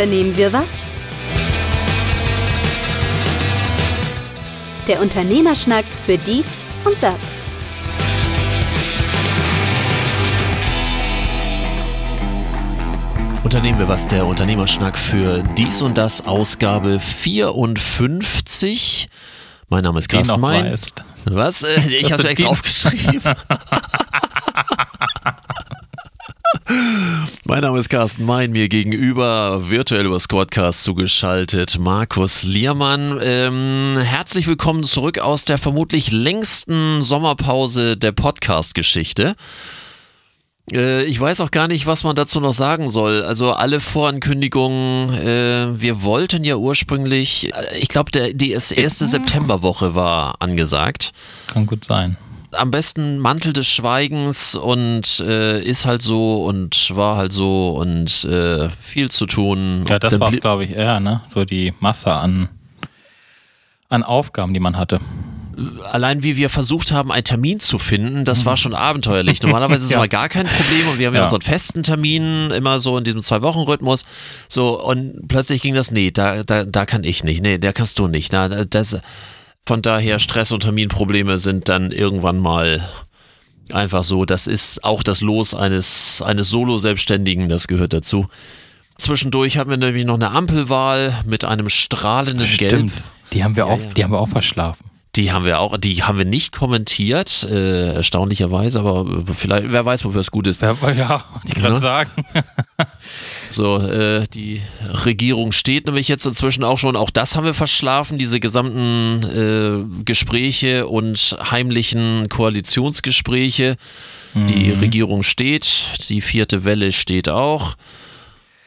Unternehmen wir was? Der Unternehmerschnack für dies und das. Unternehmen wir was, der Unternehmerschnack für dies und das, Ausgabe 54. Mein Name ist Carsten Mein. Was? Äh, ich habe es extra aufgeschrieben. Mein Name ist Carsten Mein, mir gegenüber virtuell über Squadcast zugeschaltet Markus Liermann. Ähm, herzlich willkommen zurück aus der vermutlich längsten Sommerpause der Podcast-Geschichte. Äh, ich weiß auch gar nicht, was man dazu noch sagen soll. Also alle Vorankündigungen, äh, wir wollten ja ursprünglich, äh, ich glaube, die erste Septemberwoche war angesagt. Kann gut sein am besten Mantel des Schweigens und äh, ist halt so und war halt so und äh, viel zu tun. Ja, das war glaube ich eher, ne? So die Masse an, an Aufgaben, die man hatte. Allein wie wir versucht haben, einen Termin zu finden, das war schon abenteuerlich. Normalerweise ist ja. immer gar kein Problem und wir haben ja, ja unseren festen Termin, immer so in diesem Zwei-Wochen-Rhythmus. So, und plötzlich ging das, nee, da, da, da kann ich nicht, nee, da kannst du nicht. Na, das, von daher Stress und Terminprobleme sind dann irgendwann mal einfach so. Das ist auch das Los eines, eines Solo-Selbstständigen, das gehört dazu. Zwischendurch hatten wir nämlich noch eine Ampelwahl mit einem strahlenden Stimmt. Gelb. Die haben wir, ja, auch, ja. Die haben wir auch verschlafen. Die haben wir auch, die haben wir nicht kommentiert, äh, erstaunlicherweise, aber vielleicht, wer weiß, wofür es gut ist. Ja, ja ich kann ja. sagen. so, äh, die Regierung steht nämlich jetzt inzwischen auch schon, auch das haben wir verschlafen, diese gesamten äh, Gespräche und heimlichen Koalitionsgespräche. Mhm. Die Regierung steht, die vierte Welle steht auch.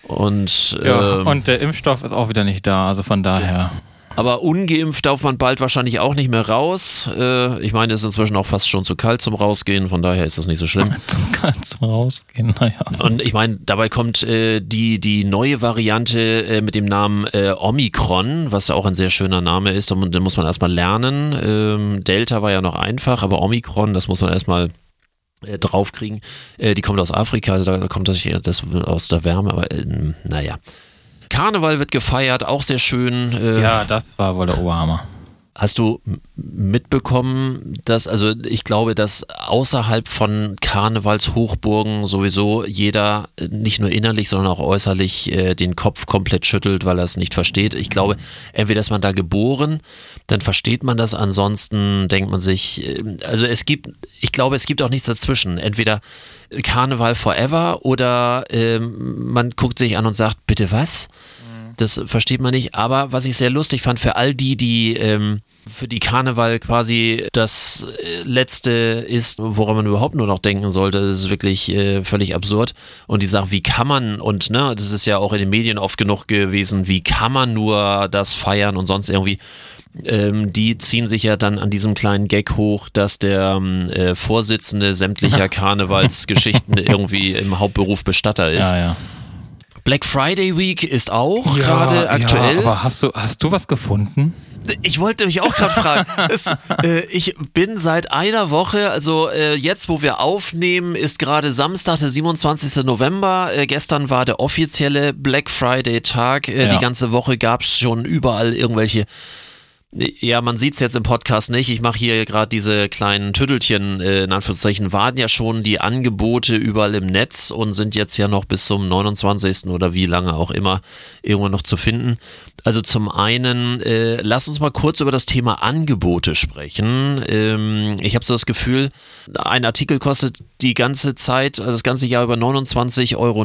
Und, ja, ähm, und der Impfstoff ist auch wieder nicht da, also von daher. Ja. Aber ungeimpft darf man bald wahrscheinlich auch nicht mehr raus. Äh, ich meine, es ist inzwischen auch fast schon zu kalt zum Rausgehen, von daher ist das nicht so schlimm. Zu kalt zum Rausgehen, naja. Und ich meine, dabei kommt äh, die, die neue Variante äh, mit dem Namen Omikron, was auch ein sehr schöner Name ist. Und den muss man erstmal lernen. Ähm, Delta war ja noch einfach, aber Omikron, das muss man erstmal draufkriegen. Die kommt aus Afrika, also da kommt das, das aus der Wärme, aber naja. Karneval wird gefeiert, auch sehr schön. Äh, ja, das war wohl der Oberhammer. Hast du mitbekommen, dass, also ich glaube, dass außerhalb von Karnevalshochburgen sowieso jeder äh, nicht nur innerlich, sondern auch äußerlich äh, den Kopf komplett schüttelt, weil er es nicht versteht. Ich glaube, entweder ist man da geboren, dann versteht man das, ansonsten denkt man sich, äh, also es gibt, ich glaube, es gibt auch nichts dazwischen. Entweder Karneval forever oder äh, man guckt sich an und sagt, bitte was? Das versteht man nicht. Aber was ich sehr lustig fand für all die, die ähm, für die Karneval quasi das äh, letzte ist, woran man überhaupt nur noch denken sollte, das ist wirklich äh, völlig absurd. Und die sagen, wie kann man, und ne, das ist ja auch in den Medien oft genug gewesen, wie kann man nur das feiern und sonst irgendwie. Ähm, die ziehen sich ja dann an diesem kleinen Gag hoch, dass der ähm, äh, Vorsitzende sämtlicher Karnevalsgeschichten irgendwie im Hauptberuf Bestatter ist. Ja, ja. Black Friday Week ist auch ja, gerade aktuell. Ja, aber hast du, hast du was gefunden? Ich wollte mich auch gerade fragen. Es, äh, ich bin seit einer Woche, also äh, jetzt, wo wir aufnehmen, ist gerade Samstag, der 27. November. Äh, gestern war der offizielle Black Friday Tag. Äh, ja. Die ganze Woche gab es schon überall irgendwelche ja, man sieht es jetzt im Podcast nicht. Ich mache hier gerade diese kleinen Tüttelchen, äh, in Anführungszeichen, waren ja schon die Angebote überall im Netz und sind jetzt ja noch bis zum 29. oder wie lange auch immer irgendwo noch zu finden. Also zum einen, äh, lass uns mal kurz über das Thema Angebote sprechen. Ähm, ich habe so das Gefühl, ein Artikel kostet die ganze Zeit, also das ganze Jahr über 29,90 Euro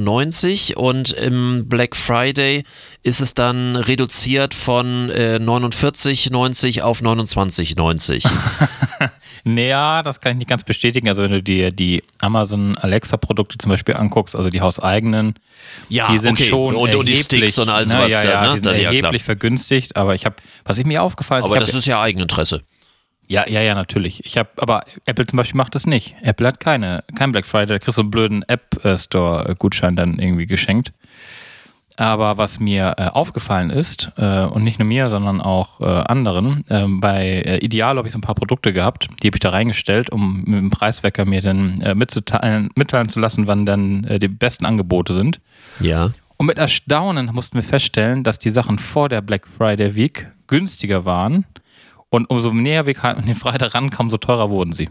und im Black Friday ist es dann reduziert von äh, 49,90 auf 29,90. naja, das kann ich nicht ganz bestätigen. Also wenn du dir die Amazon Alexa Produkte zum Beispiel anguckst, also die hauseigenen, ja, die sind okay. schon und, erheblich, und die Sticks und alles na, was. Ja, ja, ne? die sind erheblich ja, vergünstigt. Aber ich habe, was ich mir aufgefallen ist, aber das hab, ist ja Eigeninteresse. Ja, ja, ja, natürlich. Ich habe, aber Apple zum Beispiel macht das nicht. Apple hat keine, kein Black Friday. Da kriegst du einen blöden App Store Gutschein dann irgendwie geschenkt. Aber was mir äh, aufgefallen ist, äh, und nicht nur mir, sondern auch äh, anderen, ähm, bei äh, Ideal habe ich so ein paar Produkte gehabt, die habe ich da reingestellt, um mit dem Preiswecker mir dann äh, mitzuteilen, mitteilen zu lassen, wann dann äh, die besten Angebote sind. Ja. Und mit Erstaunen mussten wir feststellen, dass die Sachen vor der Black Friday Week günstiger waren. Und umso näher wir an den Freitag rankamen, so teurer wurden sie.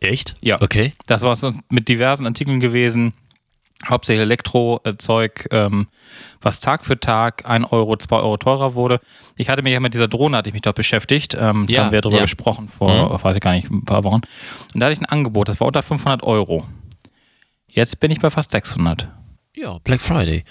Echt? Ja. Okay. Das war sonst mit diversen Artikeln gewesen. Hauptsächlich Elektrozeug, ähm, was Tag für Tag 1 Euro, 2 Euro teurer wurde. Ich hatte mich ja mit dieser Drohne, hatte ich mich dort beschäftigt. Ähm, Ja, da haben wir darüber ja. gesprochen vor, weiß ich gar nicht, ein paar Wochen. Und da hatte ich ein Angebot, das war unter 500 Euro. Jetzt bin ich bei fast 600. Ja, Black Friday.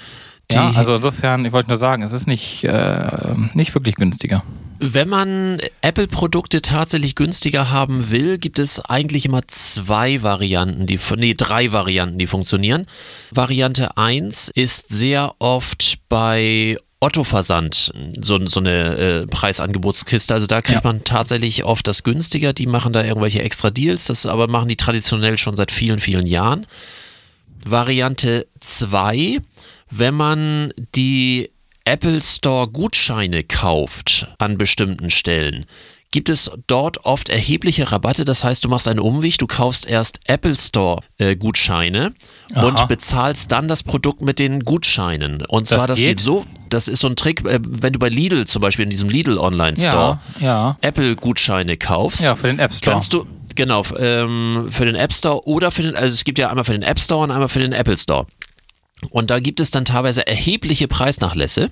Ja, also insofern, ich wollte nur sagen, es ist nicht, äh, nicht wirklich günstiger. Wenn man Apple-Produkte tatsächlich günstiger haben will, gibt es eigentlich immer zwei Varianten, die, nee, drei Varianten, die funktionieren. Variante 1 ist sehr oft bei Otto Versand so, so eine äh, Preisangebotskiste. Also da kriegt Ja. man tatsächlich oft das günstiger. Die machen da irgendwelche extra Deals, das aber machen die traditionell schon seit vielen, vielen Jahren. Variante 2, wenn man die Apple Store Gutscheine kauft an bestimmten Stellen, gibt es dort oft erhebliche Rabatte. Das heißt, du machst einen Umweg, du kaufst erst Apple Store äh, Gutscheine Aha. und bezahlst dann das Produkt mit den Gutscheinen. Und zwar, das geht? geht so, das ist so ein Trick, äh, wenn du bei Lidl zum Beispiel in diesem Lidl Online Store Ja, ja. Apple Gutscheine kaufst, Ja, für den App Store. kannst du genau ähm, für den App Store oder für den also es gibt ja einmal für den App Store und einmal für den Apple Store und da gibt es dann teilweise erhebliche Preisnachlässe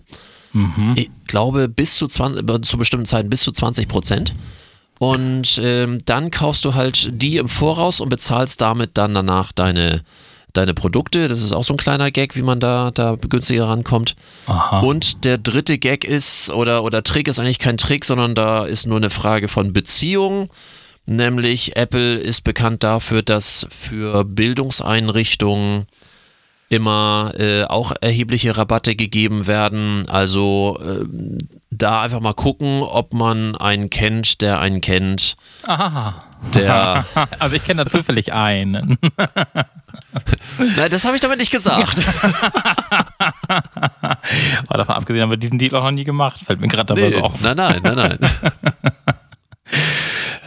Mhm. ich glaube bis zu 20, äh, zu bestimmten Zeiten bis zu 20 Prozent und ähm, dann kaufst du halt die im Voraus und bezahlst damit dann danach deine deine Produkte. Das ist auch so ein kleiner Gag, wie man da, da günstiger rankommt. Aha. Und der dritte Gag ist, oder, oder Trick ist eigentlich kein Trick, sondern da ist nur eine Frage von Beziehung. Nämlich Apple ist bekannt dafür, dass für Bildungseinrichtungen immer äh, auch erhebliche Rabatte gegeben werden. Also ähm, da einfach mal gucken, ob man einen kennt, der einen kennt, Aha. der. Also ich kenne da zufällig einen. Nein, das habe ich damit nicht gesagt. Aber davon abgesehen haben wir diesen Deal auch noch nie gemacht. Fällt mir gerade dabei Nee, so auf. nein, nein, nein, nein.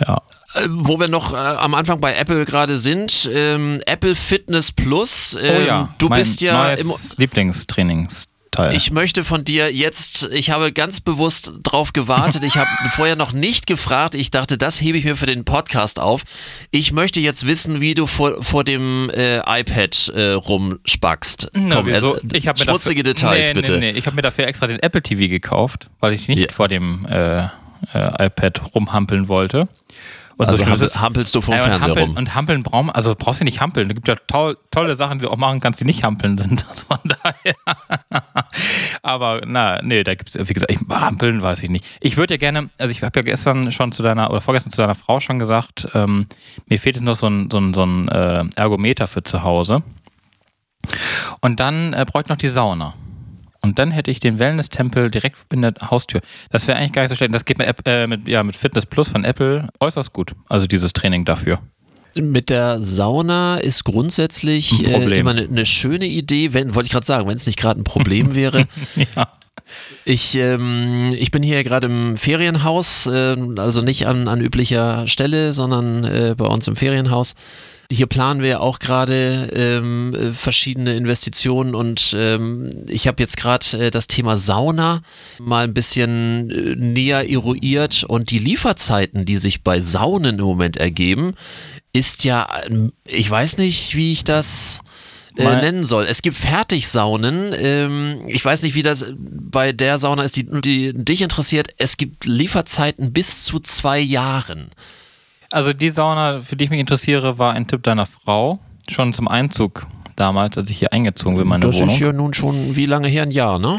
Ja. Äh, Wo wir noch äh, am Anfang bei Apple gerade sind, ähm, Apple Fitness Plus. Ähm, oh ja, du mein bist ja im, neues Lieblingstrainingsteil. Ich möchte von dir jetzt, ich habe ganz bewusst drauf gewartet. Ich habe vorher noch nicht gefragt. Ich dachte, das hebe ich mir für den Podcast auf. Ich möchte jetzt wissen, wie du vor, vor dem äh, iPad äh, rumspackst. Na, Komm, wieso? äh, Ich hab mir schmutzige dafür, Details, nee, bitte. Nee, nee. Ich habe mir dafür extra den Apple TV gekauft, weil ich nicht Ja. vor dem äh, äh, iPad rumhampeln wollte. Und Also ist hampel, hampelst du vom Ja, Fernseher hampeln, rum. und hampeln brauchen, also brauchst du nicht hampeln. Es gibt ja toll, tolle Sachen, die du auch machen kannst, die nicht hampeln sind. Also Von daher. Aber na, nee, da gibt es, wie gesagt, ich, hampeln weiß ich nicht. Ich würde ja gerne, also ich habe ja gestern schon zu deiner, oder vorgestern zu deiner Frau schon gesagt, ähm, mir fehlt jetzt noch so ein, so ein, so ein äh, Ergometer für zu Hause. Und dann äh, bräuchte ich noch die Sauna. Und dann hätte ich den Wellness-Tempel direkt in der Haustür. Das wäre eigentlich gar nicht so schlecht. Das geht mit, App, äh, mit, ja, mit Fitness Plus von Apple äußerst gut. Also dieses Training dafür. Mit der Sauna ist grundsätzlich äh, immer eine ne schöne Idee, wenn, wollte ich gerade sagen, wenn es nicht gerade ein Problem wäre. Ja. Ich, ähm, ich bin hier gerade im Ferienhaus, äh, also nicht an, an üblicher Stelle, sondern äh, bei uns im Ferienhaus. Hier planen wir auch gerade ähm, äh, verschiedene Investitionen und ähm, ich habe jetzt gerade äh, das Thema Sauna mal ein bisschen äh, näher eruiert und die Lieferzeiten, die sich bei Saunen im Moment ergeben, ist ja, ähm, ich weiß nicht, wie ich das äh, Mal- nennen soll. Es gibt Fertigsaunen. Ähm, ich weiß nicht, wie das bei der Sauna ist, die, die dich interessiert. Es gibt Lieferzeiten bis zu zwei Jahren. Also die Sauna, für die ich mich interessiere, war ein Tipp deiner Frau. Schon zum Einzug damals, als ich hier eingezogen bin, in meine das Wohnung. ist ja nun schon wie lange her? Ein Jahr, ne?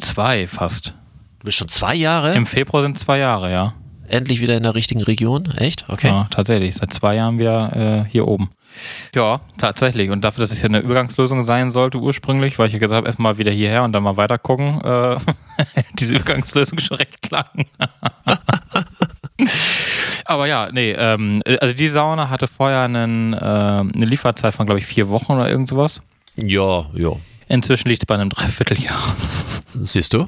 Zwei fast. Du bist schon zwei Jahre Im Februar sind zwei Jahre, ja. endlich wieder in der richtigen Region. Echt? Okay. Ja, tatsächlich. Seit zwei Jahren wieder äh, hier oben. Ja, tatsächlich. Und dafür, dass es ja eine Übergangslösung sein sollte ursprünglich, weil ich ja gesagt habe, erstmal wieder hierher und dann mal weiter gucken, äh, diese Übergangslösung schon recht lang. Aber ja, nee, ähm, also die Sauna hatte vorher einen, äh, eine Lieferzeit von, glaube ich, vier Wochen oder irgend sowas. Ja, ja. Inzwischen liegt es bei einem Dreivierteljahr. Siehst du?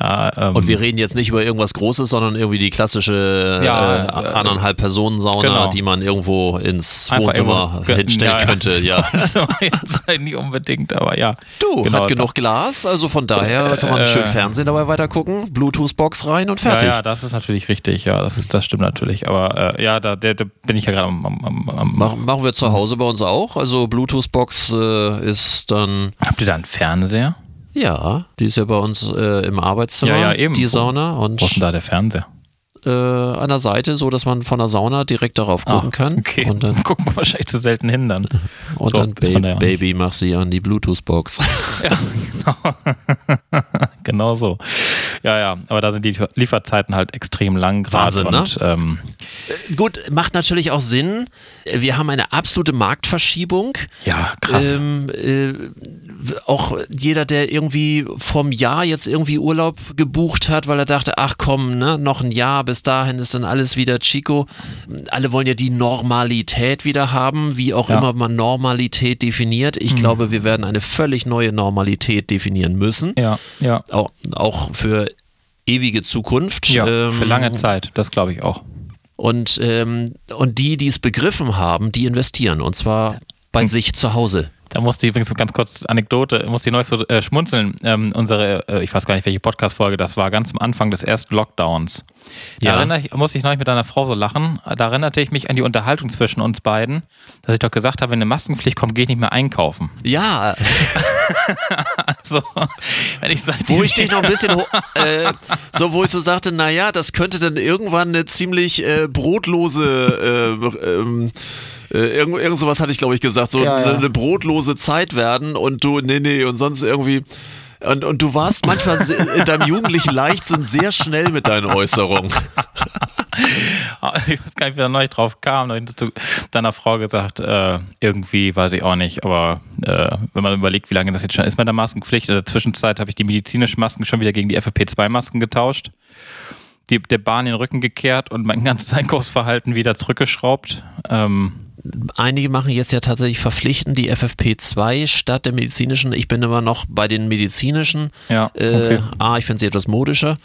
Ja, ähm, Und wir reden jetzt nicht über irgendwas Großes, sondern irgendwie die klassische Ja, äh, äh, anderthalb Personen Sauna, genau. die man irgendwo ins Einfach Wohnzimmer irgendwo- hinstellen Ja, könnte. Ja. so, jetzt halt nicht unbedingt, aber ja. Du, Genau, hat genug Glas, also von daher kann man Äh, schön Fernsehen dabei weiter gucken, Bluetooth-Box rein und fertig. Ja, das ist natürlich richtig, ja, das, ist, das stimmt natürlich. Aber äh, ja, da, der, da bin ich ja gerade am, am, am, Machen, machen wir zu Hause bei uns auch. Also Bluetooth-Box äh, ist dann, Habt ihr da einen Fernseher? Ja, die ist ja bei uns äh, im Arbeitszimmer, Ja, ja, eben. die Sauna. Und Wo ist denn da der Fernseher? Äh, an der Seite, so dass man von der Sauna direkt darauf gucken Ah, kann. Okay, Und dann, gucken wir wahrscheinlich zu selten hin dann. und So, dann Ba- der- Baby, mach sie an die Bluetooth-Box. genau so. Ja, ja, aber da sind die Lieferzeiten halt extrem lang gerade. Wahnsinn, ne? ähm, Gut, macht natürlich auch Sinn. Wir haben eine absolute Marktverschiebung. ja, krass. Ähm, äh, auch jeder, der irgendwie vom Jahr jetzt irgendwie Urlaub gebucht hat, weil er dachte, ach komm, ne, noch ein Jahr, bis dahin ist dann alles wieder Chico. Alle wollen ja die Normalität wieder haben, wie auch Ja. Mhm. immer man Normalität definiert. Ich glaube, wir werden eine völlig neue Normalität definieren müssen. ja, ja. Auch, auch für ewige Zukunft. Ja, Ähm, für lange Zeit, das glaube ich auch. Und, ähm, und die, die es begriffen haben, die investieren. Und zwar bei Hm. sich zu Hause. Da musste ich übrigens so ganz kurz Anekdote, musste ich neulich so äh, schmunzeln. Ähm, unsere, äh, ich weiß gar nicht, welche Podcast-Folge das war, ganz am Anfang des ersten Lockdowns. Da Ja. erinnere ich, musste ich neulich mit einer Frau so lachen. Da erinnerte ich mich an die Unterhaltung zwischen uns beiden, dass ich doch gesagt habe, wenn eine Maskenpflicht kommt, gehe ich nicht mehr einkaufen. Ja, Also, wenn ich seit wo ich dich noch ein bisschen, äh, so wo ich so sagte, naja, das könnte dann irgendwann eine ziemlich äh, brotlose, äh, ähm, äh, irgend, irgend sowas hatte ich glaube ich gesagt, so Ja, ja. Eine, brotlose Zeit werden und du, nee, nee, und sonst irgendwie. Und, und du warst manchmal in deinem jugendlichen Leichtsinn sehr schnell mit deinen Äußerungen. ich weiß gar nicht, wie da neulich drauf kam. Neulich hast du deiner Frau gesagt, äh, irgendwie, weiß ich auch nicht, aber äh, wenn man überlegt, wie lange das jetzt schon ist mit der Maskenpflicht, in der Zwischenzeit habe ich die medizinischen Masken schon wieder gegen die FFP2-Masken getauscht, die, der Bahn den Rücken gekehrt und mein ganzes Einkaufsverhalten wieder zurückgeschraubt. Ähm, Einige machen jetzt ja tatsächlich verpflichtend die FFP2 statt der medizinischen. Ich bin immer noch bei den medizinischen. Ja, Äh, okay. A, ich finde sie etwas modischer,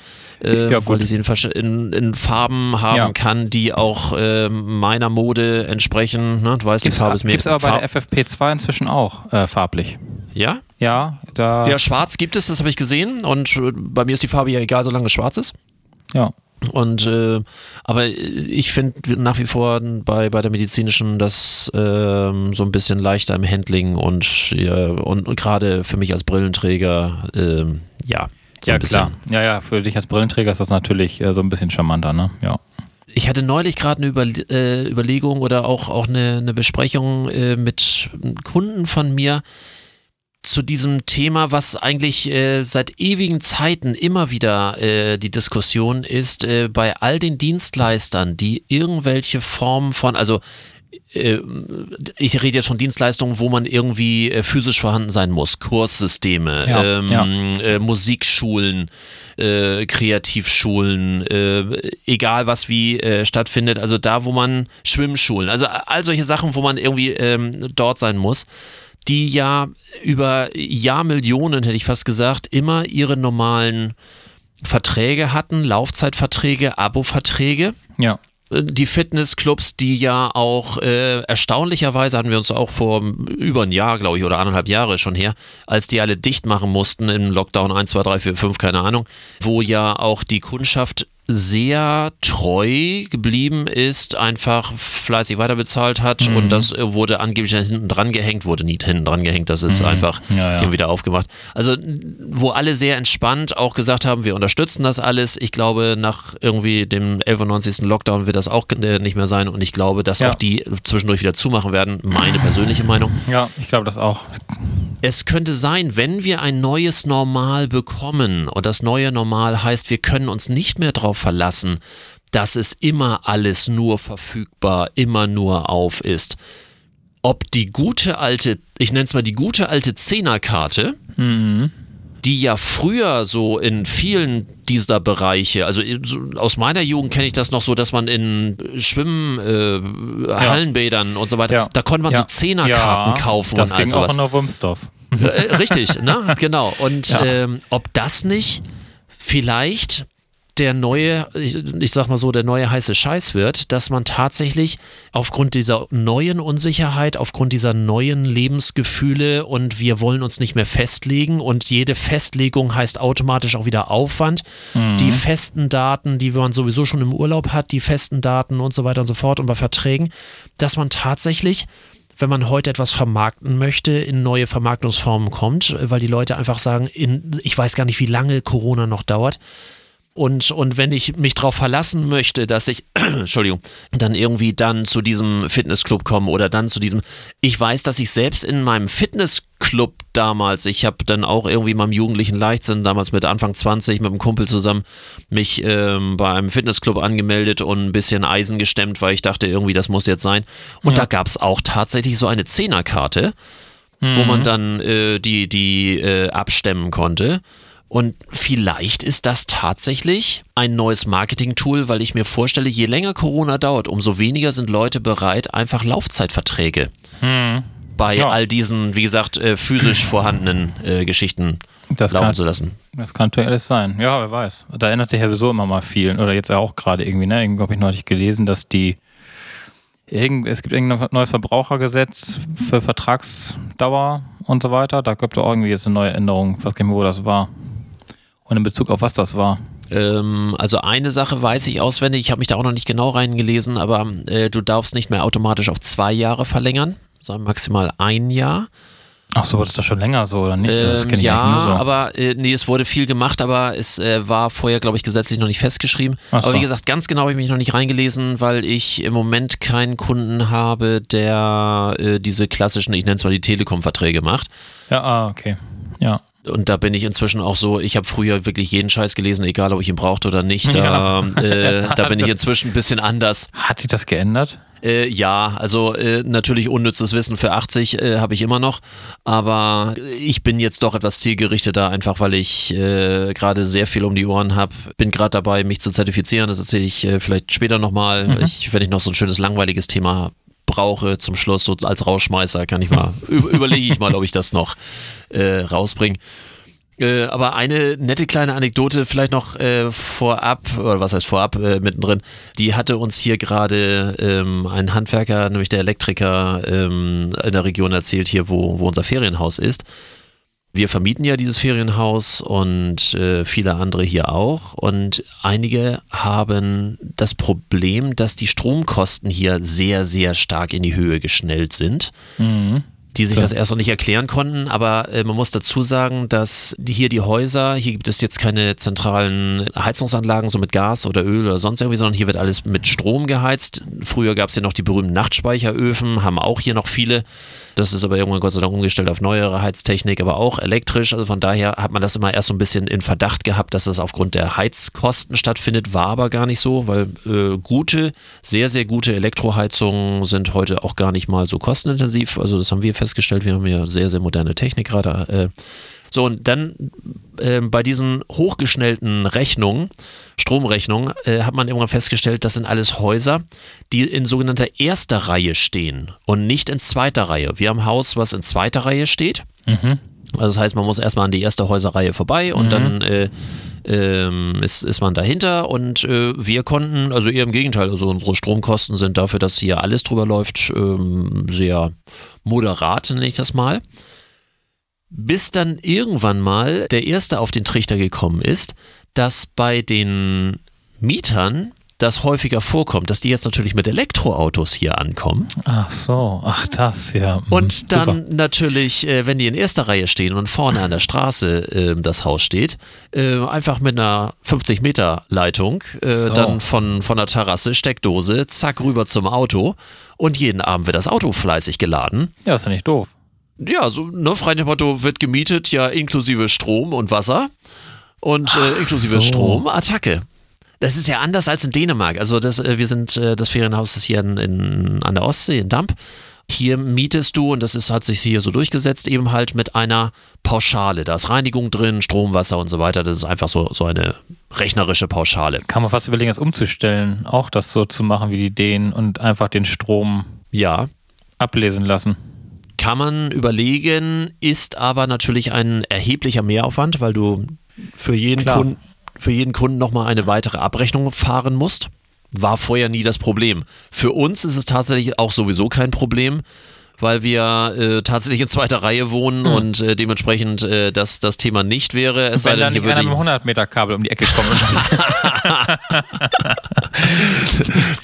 äh, Ja, weil ich sie in, in, Farben haben Ja. kann, die auch äh, meiner Mode entsprechen. Ne? Du weißt, die Farbe ist mir gibt's aber bei Farb- der FFP2 inzwischen auch äh, farblich. Ja? Ja, da. Ja, schwarz gibt es, das habe ich gesehen. Und äh, bei mir ist die Farbe ja egal, solange es schwarz ist. Ja. Und äh, aber ich finde nach wie vor bei, bei der medizinischen das ähm, so ein bisschen leichter im Handling und, ja, und, und gerade für mich als Brillenträger, ähm, ja, so ja, ein bisschen. klar. Ja, ja, für dich als Brillenträger ist das natürlich äh, so ein bisschen charmanter, ne? Ja. Ich hatte neulich gerade eine Über äh, Überlegung oder auch, auch eine, eine Besprechung äh, mit Kunden von mir zu diesem Thema, was eigentlich äh, seit ewigen Zeiten immer wieder äh, die Diskussion ist, äh, bei all den Dienstleistern, die irgendwelche Formen von, also äh, ich rede jetzt von Dienstleistungen, wo man irgendwie äh, physisch vorhanden sein muss, Kurssysteme, Ja, ähm, ja. Äh, Musikschulen, äh, Kreativschulen, äh, egal was wie äh, stattfindet, also da, wo man Schwimmschulen, also all solche Sachen, wo man irgendwie ähm, dort sein muss, die ja über Jahrmillionen, hätte ich fast gesagt, immer ihre normalen Verträge hatten, Laufzeitverträge, Abo-Verträge Ja. die Fitnessclubs, die ja auch äh, erstaunlicherweise hatten wir uns auch vor über ein Jahr, glaube ich, oder anderthalb Jahre schon her, als die alle dicht machen mussten im Lockdown 1, 2, 3, 4, 5, keine Ahnung, wo ja auch die Kundschaft sehr treu geblieben ist, einfach fleißig weiterbezahlt hat Mhm. und das äh, wurde angeblich hinten dran gehängt, wurde nie hinten dran gehängt, das ist einfach Mhm. Ja, ja. die haben wieder aufgemacht. Also wo alle sehr entspannt auch gesagt haben, wir unterstützen das alles. Ich glaube, nach irgendwie dem 11. Lockdown wird das auch äh, nicht mehr sein und ich glaube, dass Ja. auch die zwischendurch wieder zumachen werden. Meine persönliche Meinung. Ja, ich glaube das auch. Es könnte sein, wenn wir ein neues Normal bekommen und das neue Normal heißt, wir können uns nicht mehr darauf verlassen, dass es immer alles nur verfügbar, immer nur auf ist. Ob die gute alte, ich nenne es mal die gute alte Zehnerkarte, die ja früher so in vielen dieser Bereiche, also so aus meiner Jugend kenne ich das noch so, dass man in Schwimmen, äh, Hallenbädern und so weiter, Ja. da konnte man ja. so Zehnerkarten ja, kaufen Das und all ging auch sowas. in Wurmsdorf. Äh, richtig, ne? Genau. Und Ja. ähm, ob das nicht vielleicht der neue, ich, ich sag mal so, der neue heiße Scheiß wird, dass man tatsächlich aufgrund dieser neuen Unsicherheit, aufgrund dieser neuen Lebensgefühle und wir wollen uns nicht mehr festlegen und jede Festlegung heißt automatisch auch wieder Aufwand. Mhm. Die festen Daten, die man sowieso schon im Urlaub hat, die festen Daten und so weiter und so fort und bei Verträgen, dass man tatsächlich wenn man heute etwas vermarkten möchte, in neue Vermarktungsformen kommt, weil die Leute einfach sagen, in, ich weiß gar nicht, wie lange Corona noch dauert. Und, und wenn ich mich darauf verlassen möchte, dass ich, Entschuldigung, dann irgendwie dann zu diesem Fitnessclub komme oder dann zu diesem, ich weiß, dass ich selbst in meinem Fitnessclub damals, ich habe dann auch irgendwie meinem jugendlichen Leichtsinn, damals mit Anfang 20, mit einem Kumpel zusammen, mich ähm, bei einem Fitnessclub angemeldet und ein bisschen Eisen gestemmt, weil ich dachte, irgendwie, das muss jetzt sein. Und Ja. da gab es auch tatsächlich so eine Zehnerkarte, wo man dann äh, die, die äh, abstemmen konnte. Und vielleicht ist das tatsächlich ein neues Marketing-Tool, weil ich mir vorstelle, je länger Corona dauert, umso weniger sind Leute bereit, einfach Laufzeitverträge bei Ja. all diesen, wie gesagt, äh, physisch vorhandenen äh, Geschichten Das laufen kann, zu lassen. das kann natürlich alles sein. Ja, wer weiß. Da ändert sich ja sowieso immer mal viel. Oder jetzt ja auch gerade irgendwie, ne? Irgendwie habe ich neulich gelesen, dass die irgend, es gibt irgendein neues Verbrauchergesetz für Vertragsdauer und so weiter. Da gibt es auch irgendwie jetzt eine neue Änderung. Ich weiß gar nicht mehr, wo das war. Und in Bezug auf was das war. Ähm, also eine Sache weiß ich auswendig, ich habe mich da auch noch nicht genau reingelesen, aber äh, du darfst nicht mehr automatisch auf zwei Jahre verlängern, sondern maximal ein Jahr. Ach so, war das doch schon länger so, oder nicht? das Ähm, ja, so. aber äh, nee, es wurde viel gemacht, aber es äh, war vorher, glaube ich, gesetzlich noch nicht festgeschrieben. Ach Aber so. wie gesagt, ganz genau habe ich mich noch nicht reingelesen, weil ich im Moment keinen Kunden habe, der äh, diese klassischen, ich nenne es mal die Telekom-Verträge macht. Ja, ah, okay. Ja. Und da bin ich inzwischen auch so, ich habe früher wirklich jeden Scheiß gelesen, egal ob ich ihn brauchte oder nicht. Da, Ja. äh, da bin ich inzwischen ein bisschen anders. Hat sich das geändert? Äh, ja, also äh, natürlich unnützes Wissen für 80 äh, habe ich immer noch, aber ich bin jetzt doch etwas zielgerichteter, einfach weil ich äh, gerade sehr viel um die Ohren habe. Bin gerade dabei, mich zu zertifizieren, das erzähle ich äh, vielleicht später nochmal. Ich, wenn ich noch so ein schönes langweiliges Thema brauche zum Schluss, so als Rausschmeißer, kann ich mal, überlege ich mal, ob ich das noch äh, rausbringe. Äh, aber eine nette kleine Anekdote vielleicht noch äh, vorab, oder was heißt vorab, äh, mittendrin, die hatte uns hier gerade ähm, ein Handwerker, nämlich der Elektriker ähm, in der Region erzählt, hier wo, wo unser Ferienhaus ist. Wir vermieten ja dieses Ferienhaus und äh, viele andere hier auch. Und einige haben das Problem, dass die Stromkosten hier sehr, sehr stark in die Höhe geschnellt sind die sich Klar. das erst noch nicht erklären konnten, aber äh, man muss dazu sagen, dass hier die Häuser, hier gibt es jetzt keine zentralen Heizungsanlagen, so mit Gas oder Öl oder sonst irgendwie, sondern hier wird alles mit Strom geheizt. Früher gab es ja noch die berühmten Nachtspeicheröfen, haben auch hier noch viele. Das ist aber irgendwann Gott sei Dank umgestellt auf neuere Heiztechnik, aber auch elektrisch. Also von daher hat man das immer erst so ein bisschen in Verdacht gehabt, dass das aufgrund der Heizkosten stattfindet, war aber gar nicht so, weil äh, gute, sehr, sehr gute Elektroheizungen sind heute auch gar nicht mal so kostenintensiv. Also das haben wir festgestellt. Wir haben ja sehr, sehr moderne Technik gerade. Äh, so, und dann äh, bei diesen hochgeschnellten Rechnungen, Stromrechnungen, äh, hat man irgendwann festgestellt, das sind alles Häuser, die in sogenannter erster Reihe stehen und nicht in zweiter Reihe. Wir haben ein Haus, was in zweiter Reihe steht. Also das heißt, man muss erstmal an die erste Häuserreihe vorbei und dann äh, ähm, ist, ist man dahinter und äh, wir konnten, also eher im Gegenteil, also unsere Stromkosten sind dafür, dass hier alles drüber läuft, ähm, sehr moderat, nenne ich das mal. Bis dann irgendwann mal der Erste auf den Trichter gekommen ist, dass bei den Mietern das häufiger vorkommt, dass die jetzt natürlich mit Elektroautos hier ankommen. Ach so, ach das, ja. Mhm, Und dann super. natürlich, äh, wenn die in erster Reihe stehen und vorne an der Straße äh, das Haus steht, äh, einfach mit einer 50 Meter Leitung, äh, So. dann von, von der Terrasse, Steckdose, zack rüber zum Auto und jeden Abend wird das Auto fleißig geladen. Ja, ist ja nicht doof. Ja, so ne, frei nach dem Motto wird gemietet, ja inklusive Strom und Wasser und inklusive so. Strom, Attacke. Das ist ja anders als in Dänemark. Also das, äh, wir sind, äh, das Ferienhaus ist hier in, in, an der Ostsee, in Damp. Hier mietest du, und das ist, hat sich hier so durchgesetzt, eben halt mit einer Pauschale. Da ist Reinigung drin, Strom, Wasser und so weiter. Das ist einfach so, so eine rechnerische Pauschale. Kann man fast überlegen, das umzustellen, auch das so zu machen wie die Dänen und einfach den Strom Ja, ablesen lassen. kann man überlegen, ist aber natürlich ein erheblicher Mehraufwand, weil du für jeden Klar. Kunden für jeden Kunden nochmal eine weitere Abrechnung fahren musst. War vorher nie das Problem. Für uns ist es tatsächlich auch sowieso kein Problem, weil wir äh, tatsächlich in zweiter Reihe wohnen Hm. und äh, dementsprechend äh, das, das Thema nicht wäre. Es sei Wenn da denn, nicht einer mit einem 100 Meter Kabel um die Ecke kommt.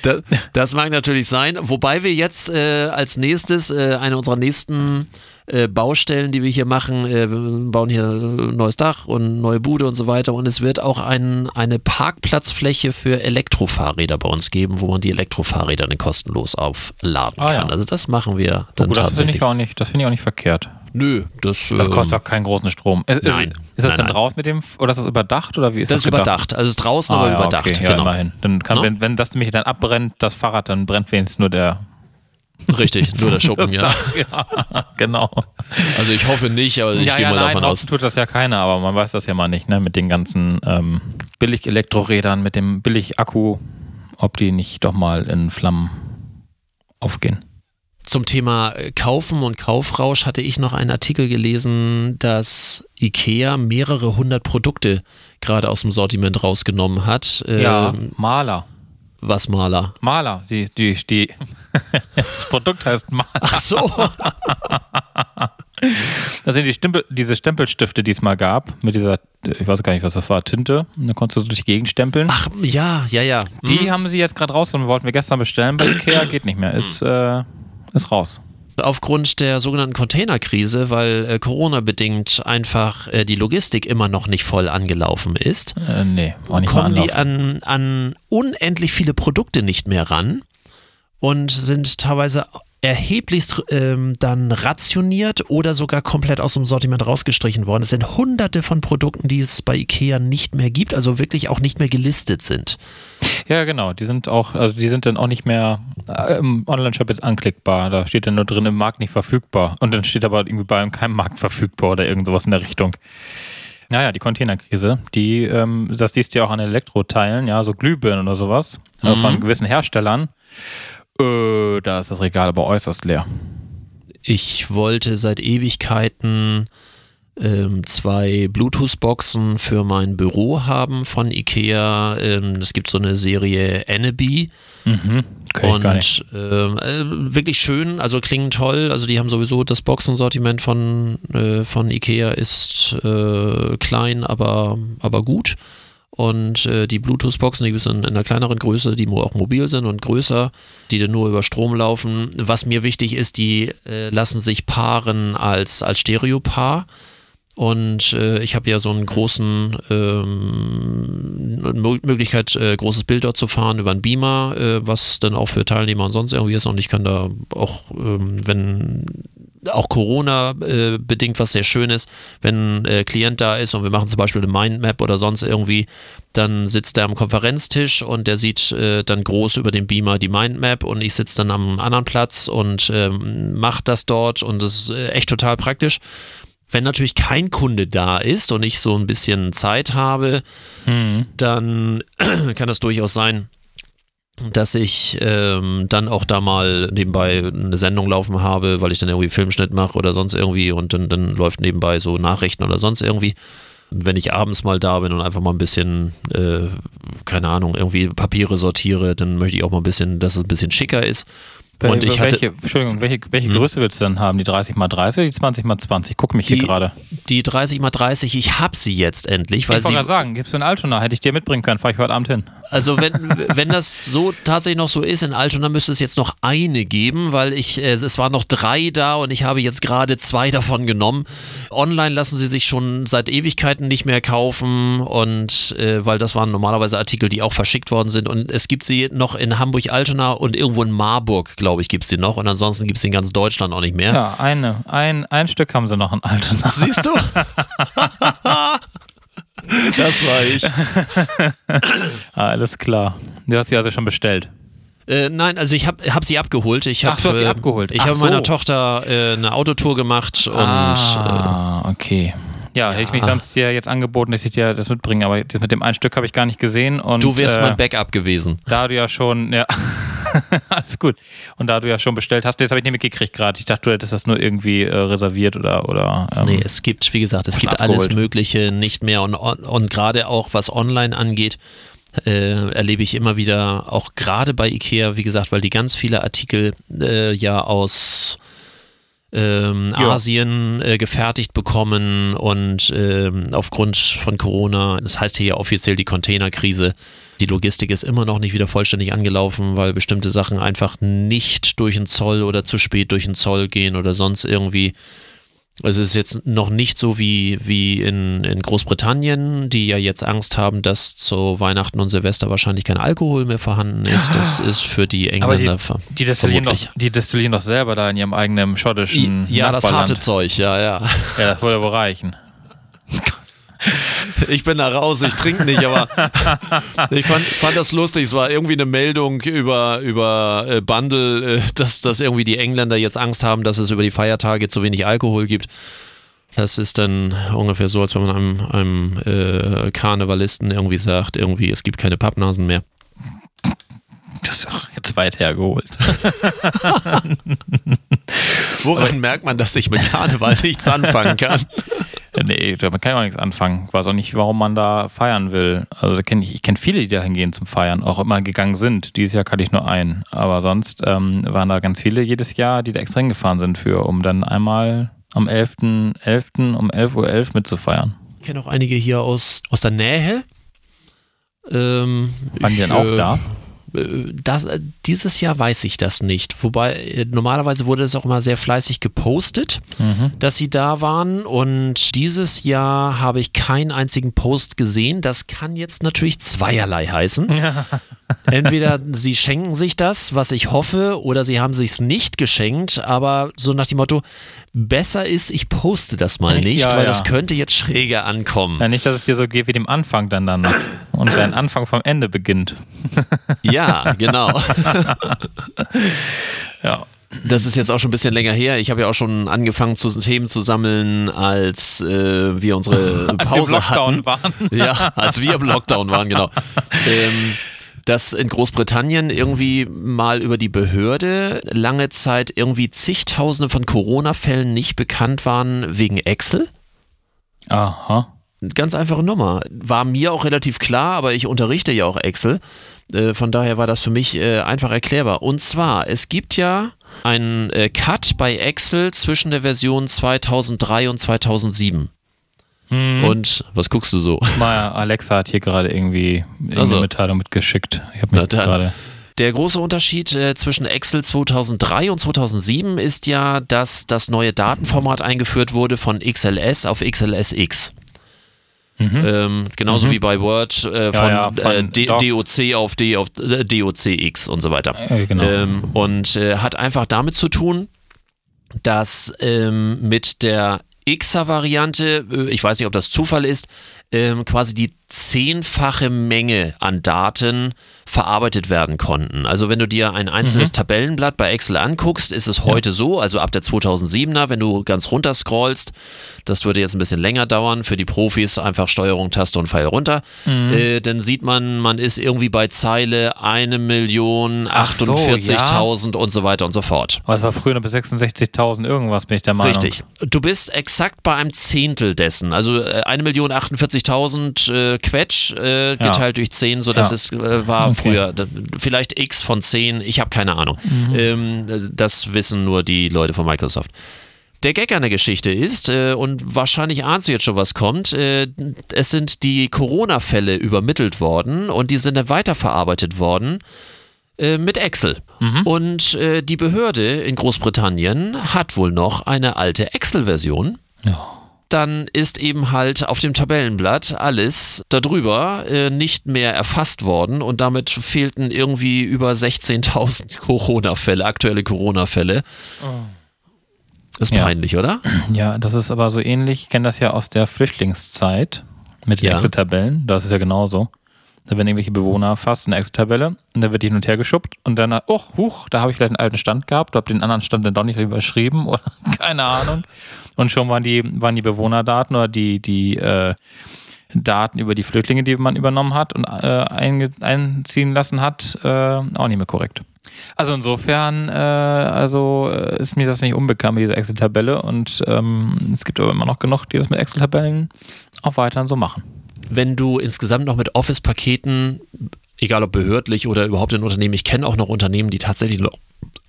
Das, das mag natürlich sein. Wobei wir jetzt äh, als nächstes, äh, eine unserer nächsten äh, Baustellen, die wir hier machen, äh, wir bauen hier ein neues Dach und neue Bude und so weiter. Und es wird auch ein, eine Parkplatzfläche für Elektrofahrräder bei uns geben, wo man die Elektrofahrräder dann kostenlos aufladen Ah, kann. ja. Also das machen wir dann Gut, das finde tatsächlich. ich auch nicht, das finde ich auch nicht verkehrt. Nö, das, Das ähm, kostet auch keinen großen Strom. Ist, Nein. Ist, ist das Nein, denn nein. draus mit dem, oder ist das überdacht, oder wie ist das das ist gedacht? überdacht. Also es ist draußen, Ah, aber ja, überdacht. Okay, ja, genau. immerhin. Dann kann, Ne? wenn, wenn das nämlich dann abbrennt, das Fahrrad, dann brennt wenigstens nur der Richtig, nur der Schuppen, das ja. Dach. ja. Genau. Also ich hoffe nicht, aber ich ja, gehe ja, mal nein, davon aus. tut das ja keiner, aber man weiß das ja mal nicht, ne? Mit den ganzen ähm, Billig-Elektrorädern, mit dem Billig-Akku, ob die nicht doch mal in Flammen aufgehen. Zum Thema äh, Kaufen und Kaufrausch hatte ich noch einen Artikel gelesen, dass IKEA mehrere hundert Produkte gerade aus dem Sortiment rausgenommen hat. Ja, Ähm, Maler. Was Maler? Maler, die, die, die das Produkt heißt Maler. Ach so. Das sind die Stempel, diese Stempelstifte, die es mal gab, mit dieser, ich weiß gar nicht, was das war, Tinte. Und dann konntest du durch die Gegend stempeln. Ach ja, ja, ja. die Hm. haben sie jetzt gerade rausgenommen, wollten wir gestern bestellen bei Ikea, geht nicht mehr, ist, äh, ist raus. Aufgrund der sogenannten Containerkrise, weil äh, Corona-bedingt einfach äh, die Logistik immer noch nicht voll angelaufen ist, Äh, nee, auch nicht kommen die an, an unendlich viele Produkte nicht mehr ran und sind teilweise erheblichst ähm, dann rationiert oder sogar komplett aus dem Sortiment rausgestrichen worden. Es sind hunderte von Produkten, die es bei Ikea nicht mehr gibt, also wirklich auch nicht mehr gelistet sind. Ja, genau, die sind auch, also die sind dann auch nicht mehr äh, im Online-Shop jetzt anklickbar. Da steht dann nur drin, im Markt nicht verfügbar. Und dann steht aber irgendwie bei keinem Markt verfügbar oder irgend sowas in der Richtung. Naja, die Containerkrise, die, ähm, das siehst du ja auch an Elektroteilen, ja, so Glühbirnen oder sowas, äh, von gewissen Herstellern. Äh, da ist das Regal aber äußerst leer. Ich wollte seit Ewigkeiten ähm, zwei Bluetooth-Boxen für mein Büro haben von Ikea. Ähm, es gibt so eine Serie Eneby. Mhm. Und ähm, äh, wirklich schön, also klingen toll. Also die haben sowieso das Boxensortiment von, äh, von Ikea ist äh, klein, aber, aber gut. Und äh, die Bluetooth-Boxen, die sind in einer kleineren Größe, die auch mobil sind und größer, die dann nur über Strom laufen. Was mir wichtig ist, die äh, lassen sich paaren als, als Stereopaar. Und äh, ich habe ja so einen großen ähm, Mö- Möglichkeit, äh, großes Bild dort zu fahren über einen Beamer, äh, was dann auch für Teilnehmer und sonst irgendwie ist. Und ich kann da auch, ähm, wenn auch Corona äh, bedingt was sehr schön ist, wenn ein äh, Klient da ist und wir machen zum Beispiel eine Mindmap oder sonst irgendwie, dann sitzt er am Konferenztisch und der sieht äh, dann groß über den Beamer die Mindmap und ich sitze dann am anderen Platz und ähm, mache das dort und das ist echt total praktisch. Wenn natürlich kein Kunde da ist und ich so ein bisschen Zeit habe, Mhm. dann kann das durchaus sein, dass ich ähm, dann auch da mal nebenbei eine Sendung laufen habe, weil ich dann irgendwie Filmschnitt mache oder sonst irgendwie und dann, dann läuft nebenbei so Nachrichten oder sonst irgendwie. Wenn ich abends mal da bin und einfach mal ein bisschen, äh, keine Ahnung, irgendwie Papiere sortiere, dann möchte ich auch mal ein bisschen, dass es ein bisschen schicker ist. Und ich hatte welche, Entschuldigung, welche, welche Größe willst du denn haben? Die 30 x 30 oder die 20 x 20? Guck mich hier Die- gerade. die 30 mal 30, ich hab sie jetzt endlich, Ich weil wollte sie gerade sagen, gibst du in Altona, hätte ich dir mitbringen können, fahre ich heute Abend hin. Also wenn, wenn das so tatsächlich noch so ist in Altona, müsste es jetzt noch eine geben, weil ich, äh, es waren noch drei da und ich habe jetzt gerade zwei davon genommen. Online lassen sie sich schon seit Ewigkeiten nicht mehr kaufen und äh, weil das waren normalerweise Artikel, die auch verschickt worden sind und es gibt sie noch in Hamburg-Altona und irgendwo in Marburg, glaube ich, gibt es die noch und ansonsten gibt es in ganz Deutschland auch nicht mehr. Ja, eine, ein, ein Stück haben sie noch in Altona. Siehst du? das war ich. Alles klar. Du hast sie also schon bestellt. Äh, nein, also ich habe hab sie abgeholt. Ich hab, Ach, du hast sie äh, abgeholt. Ich habe so. meiner Tochter äh, eine Autotour gemacht und äh, ah, okay. Ja, hätte ich mich Ja. sonst dir jetzt angeboten, dass ich dir das mitbringe, aber das mit dem ein Stück habe ich gar nicht gesehen. Und, du wärst äh, mein Backup gewesen. Da du ja schon, ja, Alles gut. Und da du ja schon bestellt hast, das habe ich nicht mitgekriegt gerade. Ich dachte, du hättest das nur irgendwie äh, reserviert oder. oder ähm, nee, es gibt, wie gesagt, es gibt abgeholt. alles Mögliche nicht mehr. Und, und gerade auch was online angeht, äh, erlebe ich immer wieder, auch gerade bei IKEA, wie gesagt, weil die ganz viele Artikel äh, ja aus ähm, ja. Asien äh, gefertigt bekommen und ähm, aufgrund von Corona, das heißt hier ja offiziell die Containerkrise, die Logistik ist immer noch nicht wieder vollständig angelaufen, weil bestimmte Sachen einfach nicht durch den Zoll oder zu spät durch den Zoll gehen oder sonst irgendwie also es ist jetzt noch nicht so wie, wie in, in Großbritannien, die ja jetzt Angst haben, dass zu Weihnachten und Silvester wahrscheinlich kein Alkohol mehr vorhanden ist. Das ist für die Engländer Aber die, die, destillieren doch, die destillieren doch selber da in ihrem eigenen schottischen Ja, das harte Zeug, ja, ja. Ja, das würde wohl reichen. Ich bin da raus, ich trinke nicht, aber ich fand, fand, das lustig. Es war irgendwie eine Meldung über, über äh, Bundle, äh, dass, dass irgendwie die Engländer jetzt Angst haben, dass es über die Feiertage zu wenig Alkohol gibt. Das ist dann ungefähr so, als wenn man einem, einem äh, Karnevalisten irgendwie sagt, irgendwie, es gibt keine Pappnasen mehr. Das ist auch jetzt weit hergeholt. Woran merkt man, dass ich mit Karneval nichts anfangen kann? Nee, man kann ja auch nichts anfangen. Ich weiß auch nicht, warum man da feiern will. Also kenn ich, ich kenne viele, die da hingehen zum Feiern, auch immer gegangen sind. Dieses Jahr kannte ich nur einen. Aber sonst ähm, waren da ganz viele jedes Jahr, die da extra hingefahren sind für, um dann einmal am 11.11. .11. um 11.11 Uhr .11 mitzufeiern. Ich kenne auch einige hier aus, aus der Nähe. Ähm, Waren die denn auch äh, da? Äh, das, äh, dieses Jahr weiß ich das nicht. Wobei äh, normalerweise wurde es auch immer sehr fleißig gepostet, mhm. dass sie da waren. Und dieses Jahr habe ich keinen einzigen Post gesehen. Das kann jetzt natürlich zweierlei heißen. Ja. Entweder sie schenken sich das, was ich hoffe, oder sie haben sich es nicht geschenkt. Aber so nach dem Motto, besser ist, ich poste das mal nicht, ja, weil ja. das könnte jetzt schräger ankommen. Ja, nicht, dass es dir so geht wie dem Anfang dann dann und dein Anfang vom Ende beginnt. Ja, genau. ja. Das ist jetzt auch schon ein bisschen länger her. Ich habe ja auch schon angefangen, zu Themen zu sammeln, als äh, wir unsere Pause als wir hatten. waren. Ja, als wir im Lockdown waren, genau. ähm, dass in Großbritannien irgendwie mal über die Behörde lange Zeit irgendwie zigtausende von Corona-Fällen nicht bekannt waren wegen Excel. Aha. Ganz einfache Nummer. War mir auch relativ klar, aber ich unterrichte ja auch Excel. Äh, von daher war das für mich äh, einfach erklärbar. Und zwar, es gibt ja einen äh, Cut bei Excel zwischen der Version 2003 und 2007. Hm. Und was guckst du so? Maja, Alexa hat hier gerade irgendwie eine also, Mitteilung mitgeschickt. Ich habe mir gerade. Der große Unterschied äh, zwischen Excel 2003 und 2007 ist ja, dass das neue Datenformat eingeführt wurde von XLS auf XLSX. Mhm. Ähm, genauso mhm. wie bei Word äh, von, ja, ja, von äh, DOC auf D auf äh, DOCX und so weiter. genau. Ähm, und äh, hat einfach damit zu tun, dass ähm, mit der Xer-Variante, äh, ich weiß nicht, ob das Zufall ist, ähm, quasi die zehnfache Menge an Daten verarbeitet werden konnten. Also wenn du dir ein einzelnes mhm. Tabellenblatt bei Excel anguckst, ist es heute ja. so, also ab der 2007er, wenn du ganz runter scrollst, das würde jetzt ein bisschen länger dauern, für die Profis einfach Steuerung, Taste und Pfeil runter, mhm. äh, dann sieht man, man ist irgendwie bei Zeile 1.048.000 so, ja. und so weiter und so fort. Aber es war früher nur bis 66.000 irgendwas, bin ich der Meinung. Richtig. Du bist exakt bei einem Zehntel dessen, also äh, 1.048.000 äh, Quetsch äh, geteilt durch 10, so dass ja. es äh, war okay. früher vielleicht x von 10, ich habe keine Ahnung. Mhm. Ähm, das wissen nur die Leute von Microsoft. Der Gag an der Geschichte ist, äh, und wahrscheinlich ahnst du jetzt schon, was kommt, äh, es sind die Corona-Fälle übermittelt worden und die sind dann weiterverarbeitet worden äh, mit Excel. Mhm. Und äh, die Behörde in Großbritannien hat wohl noch eine alte Excel-Version. Ja dann ist eben halt auf dem Tabellenblatt alles darüber äh, nicht mehr erfasst worden und damit fehlten irgendwie über 16.000 Corona-Fälle, aktuelle Corona-Fälle. Oh. Ist peinlich, ja. oder? Ja, das ist aber so ähnlich. Ich kenne das ja aus der Flüchtlingszeit mit ja. Excel-Tabellen. Das ist ja genauso. Da werden irgendwelche Bewohner erfasst in der Excel-Tabelle und dann wird die hin und her geschubbt und dann, oh, huch, da habe ich vielleicht einen alten Stand gehabt, habe den anderen Stand dann doch nicht überschrieben oder keine Ahnung. Und schon waren die, waren die Bewohnerdaten oder die, die äh, Daten über die Flüchtlinge, die man übernommen hat und äh, einziehen lassen hat, äh, auch nicht mehr korrekt. Also insofern, äh, also äh, ist mir das nicht unbekannt mit dieser Excel-Tabelle und ähm, es gibt aber immer noch genug, die das mit Excel-Tabellen auch weiterhin so machen. Wenn du insgesamt noch mit Office-Paketen, egal ob behördlich oder überhaupt in Unternehmen, ich kenne auch noch Unternehmen, die tatsächlich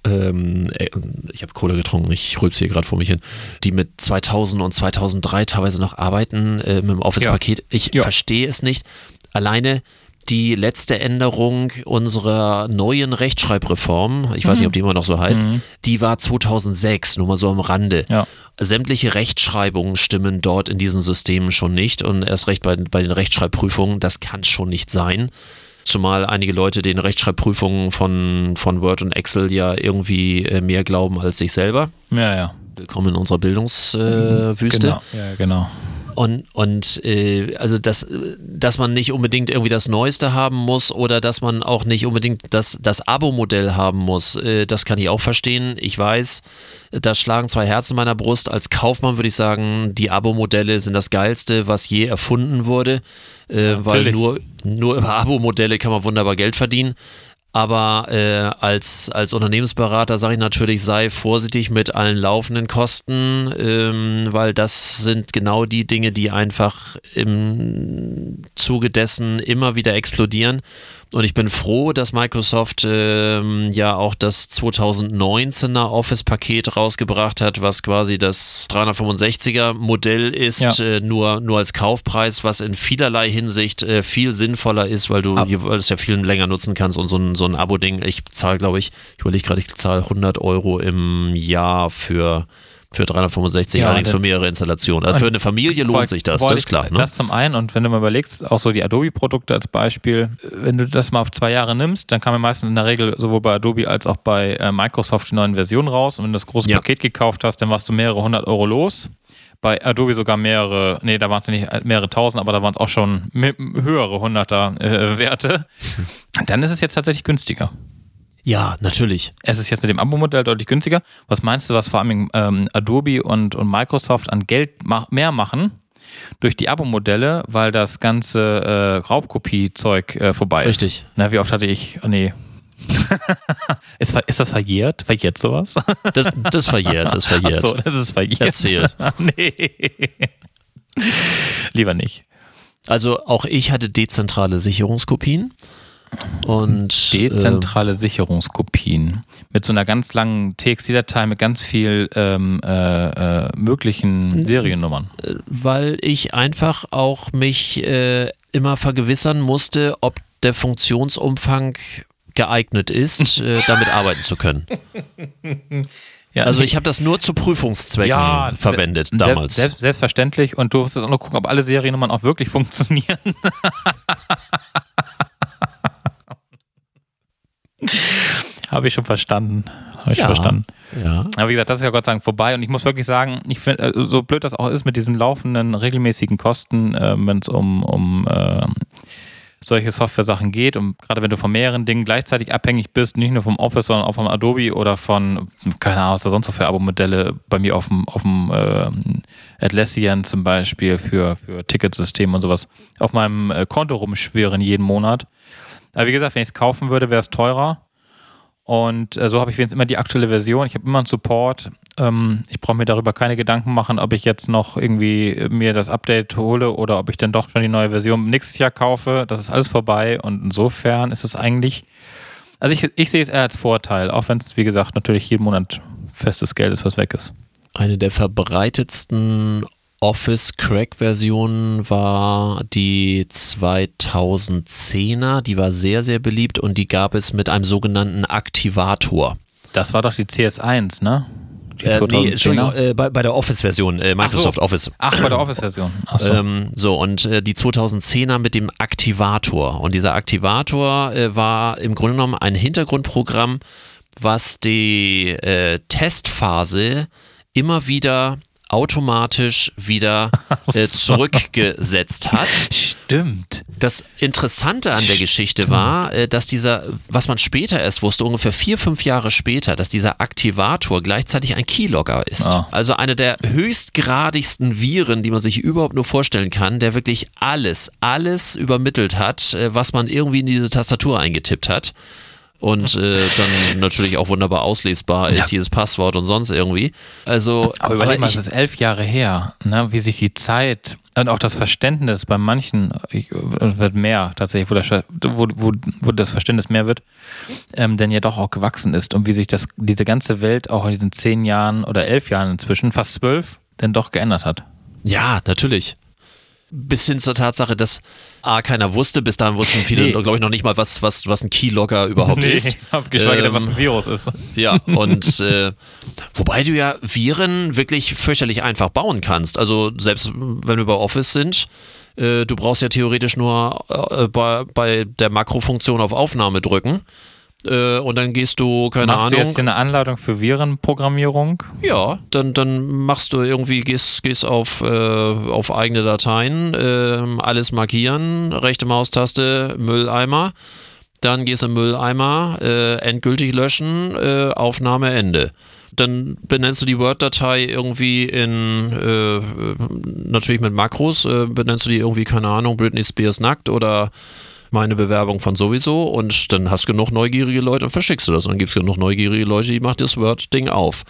ähm, äh, ich habe Cola getrunken, ich rülpse hier gerade vor mich hin, die mit 2000 und 2003 teilweise noch arbeiten äh, mit dem Office-Paket. Ich Ja. verstehe es nicht. Alleine die letzte Änderung unserer neuen Rechtschreibreform, ich weiß nicht, ob die immer noch so heißt, die war 2006, nur mal so am Rande. Ja. Sämtliche Rechtschreibungen stimmen dort in diesen Systemen schon nicht und erst recht bei, bei den Rechtschreibprüfungen, das kann schon nicht sein. Zumal einige Leute den Rechtschreibprüfungen von, von Word und Excel ja irgendwie äh, mehr glauben als sich selber. Ja, ja. Willkommen in unserer Bildungswüste. Äh. Genau. Ja, genau. Und, und äh, also das, dass man nicht unbedingt irgendwie das Neueste haben muss oder dass man auch nicht unbedingt das, das Abo-Modell haben muss, äh, das kann ich auch verstehen. Ich weiß, da schlagen zwei Herzen in meiner Brust. Als Kaufmann würde ich sagen, die Abo-Modelle sind das Geilste, was je erfunden wurde, äh, weil natürlich. nur, nur über Abo-Modelle kann man wunderbar Geld verdienen. Aber äh, als, als Unternehmensberater sage ich natürlich, sei vorsichtig mit allen laufenden Kosten, ähm, weil das sind genau die Dinge, die einfach im Zuge dessen immer wieder explodieren. Und ich bin froh, dass Microsoft ähm, ja auch das 2019er Office-Paket rausgebracht hat, was quasi das 365er Modell ist, Ja. äh, nur, nur als Kaufpreis, was in vielerlei Hinsicht äh, viel sinnvoller ist, weil du Ab- weil du es ja viel länger nutzen kannst und so ein, so ein Abo-Ding. Ich zahle, glaube ich, ich überlege gerade, ich zahle 100 Euro im Jahr für, für 365, Ja, allerdings für mehrere Installationen. Also für eine Familie lohnt sich das, das ist klar. Ne? Das zum einen und wenn du mal überlegst, auch so die Adobe-Produkte als Beispiel, wenn du das mal auf zwei Jahre nimmst, dann kam ja meistens in der Regel sowohl bei Adobe als auch bei äh, Microsoft die neuen Versionen raus und wenn du das große Ja. Paket gekauft hast, dann warst du mehrere hundert Euro los. Bei Adobe sogar mehrere, nee, da waren es nicht mehrere tausend, aber da waren es auch schon höhere hunderter äh, Werte. Dann ist es jetzt tatsächlich günstiger. Ja, natürlich. Es ist jetzt mit dem Abo-Modell deutlich günstiger. Was meinst du, was vor allem ähm, Adobe und, und Microsoft an Geld mach, mehr machen durch die Abo-Modelle, weil das ganze äh, Raubkopie-Zeug äh, vorbei ist? Richtig. Na, wie oft hatte ich, oh, nee. ist, ist das verjährt? Verjährt sowas? Das, das verjährt, das verjährt. Ach so, das ist verjährt. Erzähl. nee. Lieber nicht. Also auch ich hatte dezentrale Sicherungskopien. Und Dezentrale Sicherungskopien mit so einer ganz langen TXT-Datei mit ganz viel ähm, äh, äh, möglichen Seriennummern. äh, weil ich einfach auch mich äh, immer vergewissern musste, ob der Funktionsumfang geeignet ist, äh, damit arbeiten zu können. Ja, Also ich habe das nur zu Prüfungszwecken verwendet se- damals. Selbst, selbstverständlich. Und du musstest auch noch gucken, ob alle Seriennummern auch wirklich funktionieren. Habe ich schon verstanden. Habe ich Ja. verstanden. ja. Aber wie gesagt, das ist ja Gott sei Dank vorbei. Und ich muss wirklich sagen, ich finde, äh, so blöd das auch ist mit diesen laufenden regelmäßigen Kosten, äh, wenn es um, um äh, solche Software-Sachen geht und gerade wenn du von mehreren Dingen gleichzeitig abhängig bist, nicht nur vom Office, sondern auch vom Adobe oder von, keine Ahnung, was da sonst so für Abo-Modelle bei mir auf dem, auf dem äh, Atlassian zum Beispiel für, für Ticketsystem und sowas auf meinem äh, Konto rumschwirren jeden Monat. Aber wie gesagt, wenn ich es kaufen würde, wäre es teurer. Und äh, so habe ich wenigstens immer die aktuelle Version. Ich habe immer einen Support. Ähm, ich brauche mir darüber keine Gedanken machen, ob ich jetzt noch irgendwie äh, mir das Update hole oder ob ich dann doch schon die neue Version nächstes Jahr kaufe. Das ist alles vorbei. Und insofern ist es eigentlich, also ich, ich sehe es eher als Vorteil, auch wenn es, wie gesagt, natürlich jeden Monat festes Geld ist, was weg ist. Eine der verbreitetsten Office-Crack-Versionen war die 2010er. Die war sehr, sehr beliebt und die gab es mit einem sogenannten Aktivator. Das war doch die CS1, ne? Äh, nee, 2010er? Entschuldigung, äh, bei, bei der Office-Version, äh, Microsoft Office. Ach, bei der Office-Version. Achso. Ähm, so, und äh, die 2010er mit dem Aktivator. Und dieser Aktivator äh, war im Grunde genommen ein Hintergrundprogramm, was die äh, Testphase immer wieder automatisch wieder äh, zurückgesetzt hat. Stimmt. Das Interessante an der Geschichte war, äh, dass dieser, was man später erst wusste, ungefähr vier, fünf Jahre später, dass dieser Aktivator gleichzeitig ein Keylogger ist. Ah. Also eine der höchstgradigsten Viren, die man sich überhaupt nur vorstellen kann, der wirklich alles, alles übermittelt hat, äh, was man irgendwie in diese Tastatur eingetippt hat. Und äh, dann natürlich auch wunderbar auslesbar ist, Ja. jedes Passwort und sonst irgendwie. Also, Aber überleg mal, es ist elf Jahre her, ne, wie sich die Zeit und auch das Verständnis bei manchen ich, wird mehr tatsächlich, wo das, wo, wo, wo das Verständnis mehr wird, ähm, denn ja doch auch gewachsen ist und wie sich das diese ganze Welt auch in diesen zehn Jahren oder elf Jahren inzwischen, fast zwölf, denn doch geändert hat. ja, natürlich. Bis hin zur Tatsache, dass A, keiner wusste, bis dahin wussten viele, Nee. glaube ich, noch nicht mal, was, was, was ein Keylogger überhaupt ist. geschweige denn, Ähm, was ein Virus ist. Ja, und äh, wobei du ja Viren wirklich fürchterlich einfach bauen kannst. Also selbst wenn wir bei Office sind, äh, du brauchst ja theoretisch nur äh, bei, bei der Makrofunktion auf Aufnahme drücken. Äh, und dann gehst du, keine Machst Ahnung. du jetzt eine Anleitung für Virenprogrammierung? Ja, dann, dann machst du irgendwie, gehst, gehst auf, äh, auf eigene Dateien, ähm, alles markieren, rechte Maustaste, Mülleimer, dann gehst du im Mülleimer, äh, endgültig löschen, äh, Aufnahme Ende. Dann benennst du die Word-Datei irgendwie in, äh, äh, natürlich mit Makros, äh, benennst du die irgendwie, keine Ahnung, Britney Spears nackt oder meine Bewerbung von sowieso und dann hast du genug neugierige Leute und verschickst du das. Und dann gibt es genug neugierige Leute, die machen das Word-Ding auf.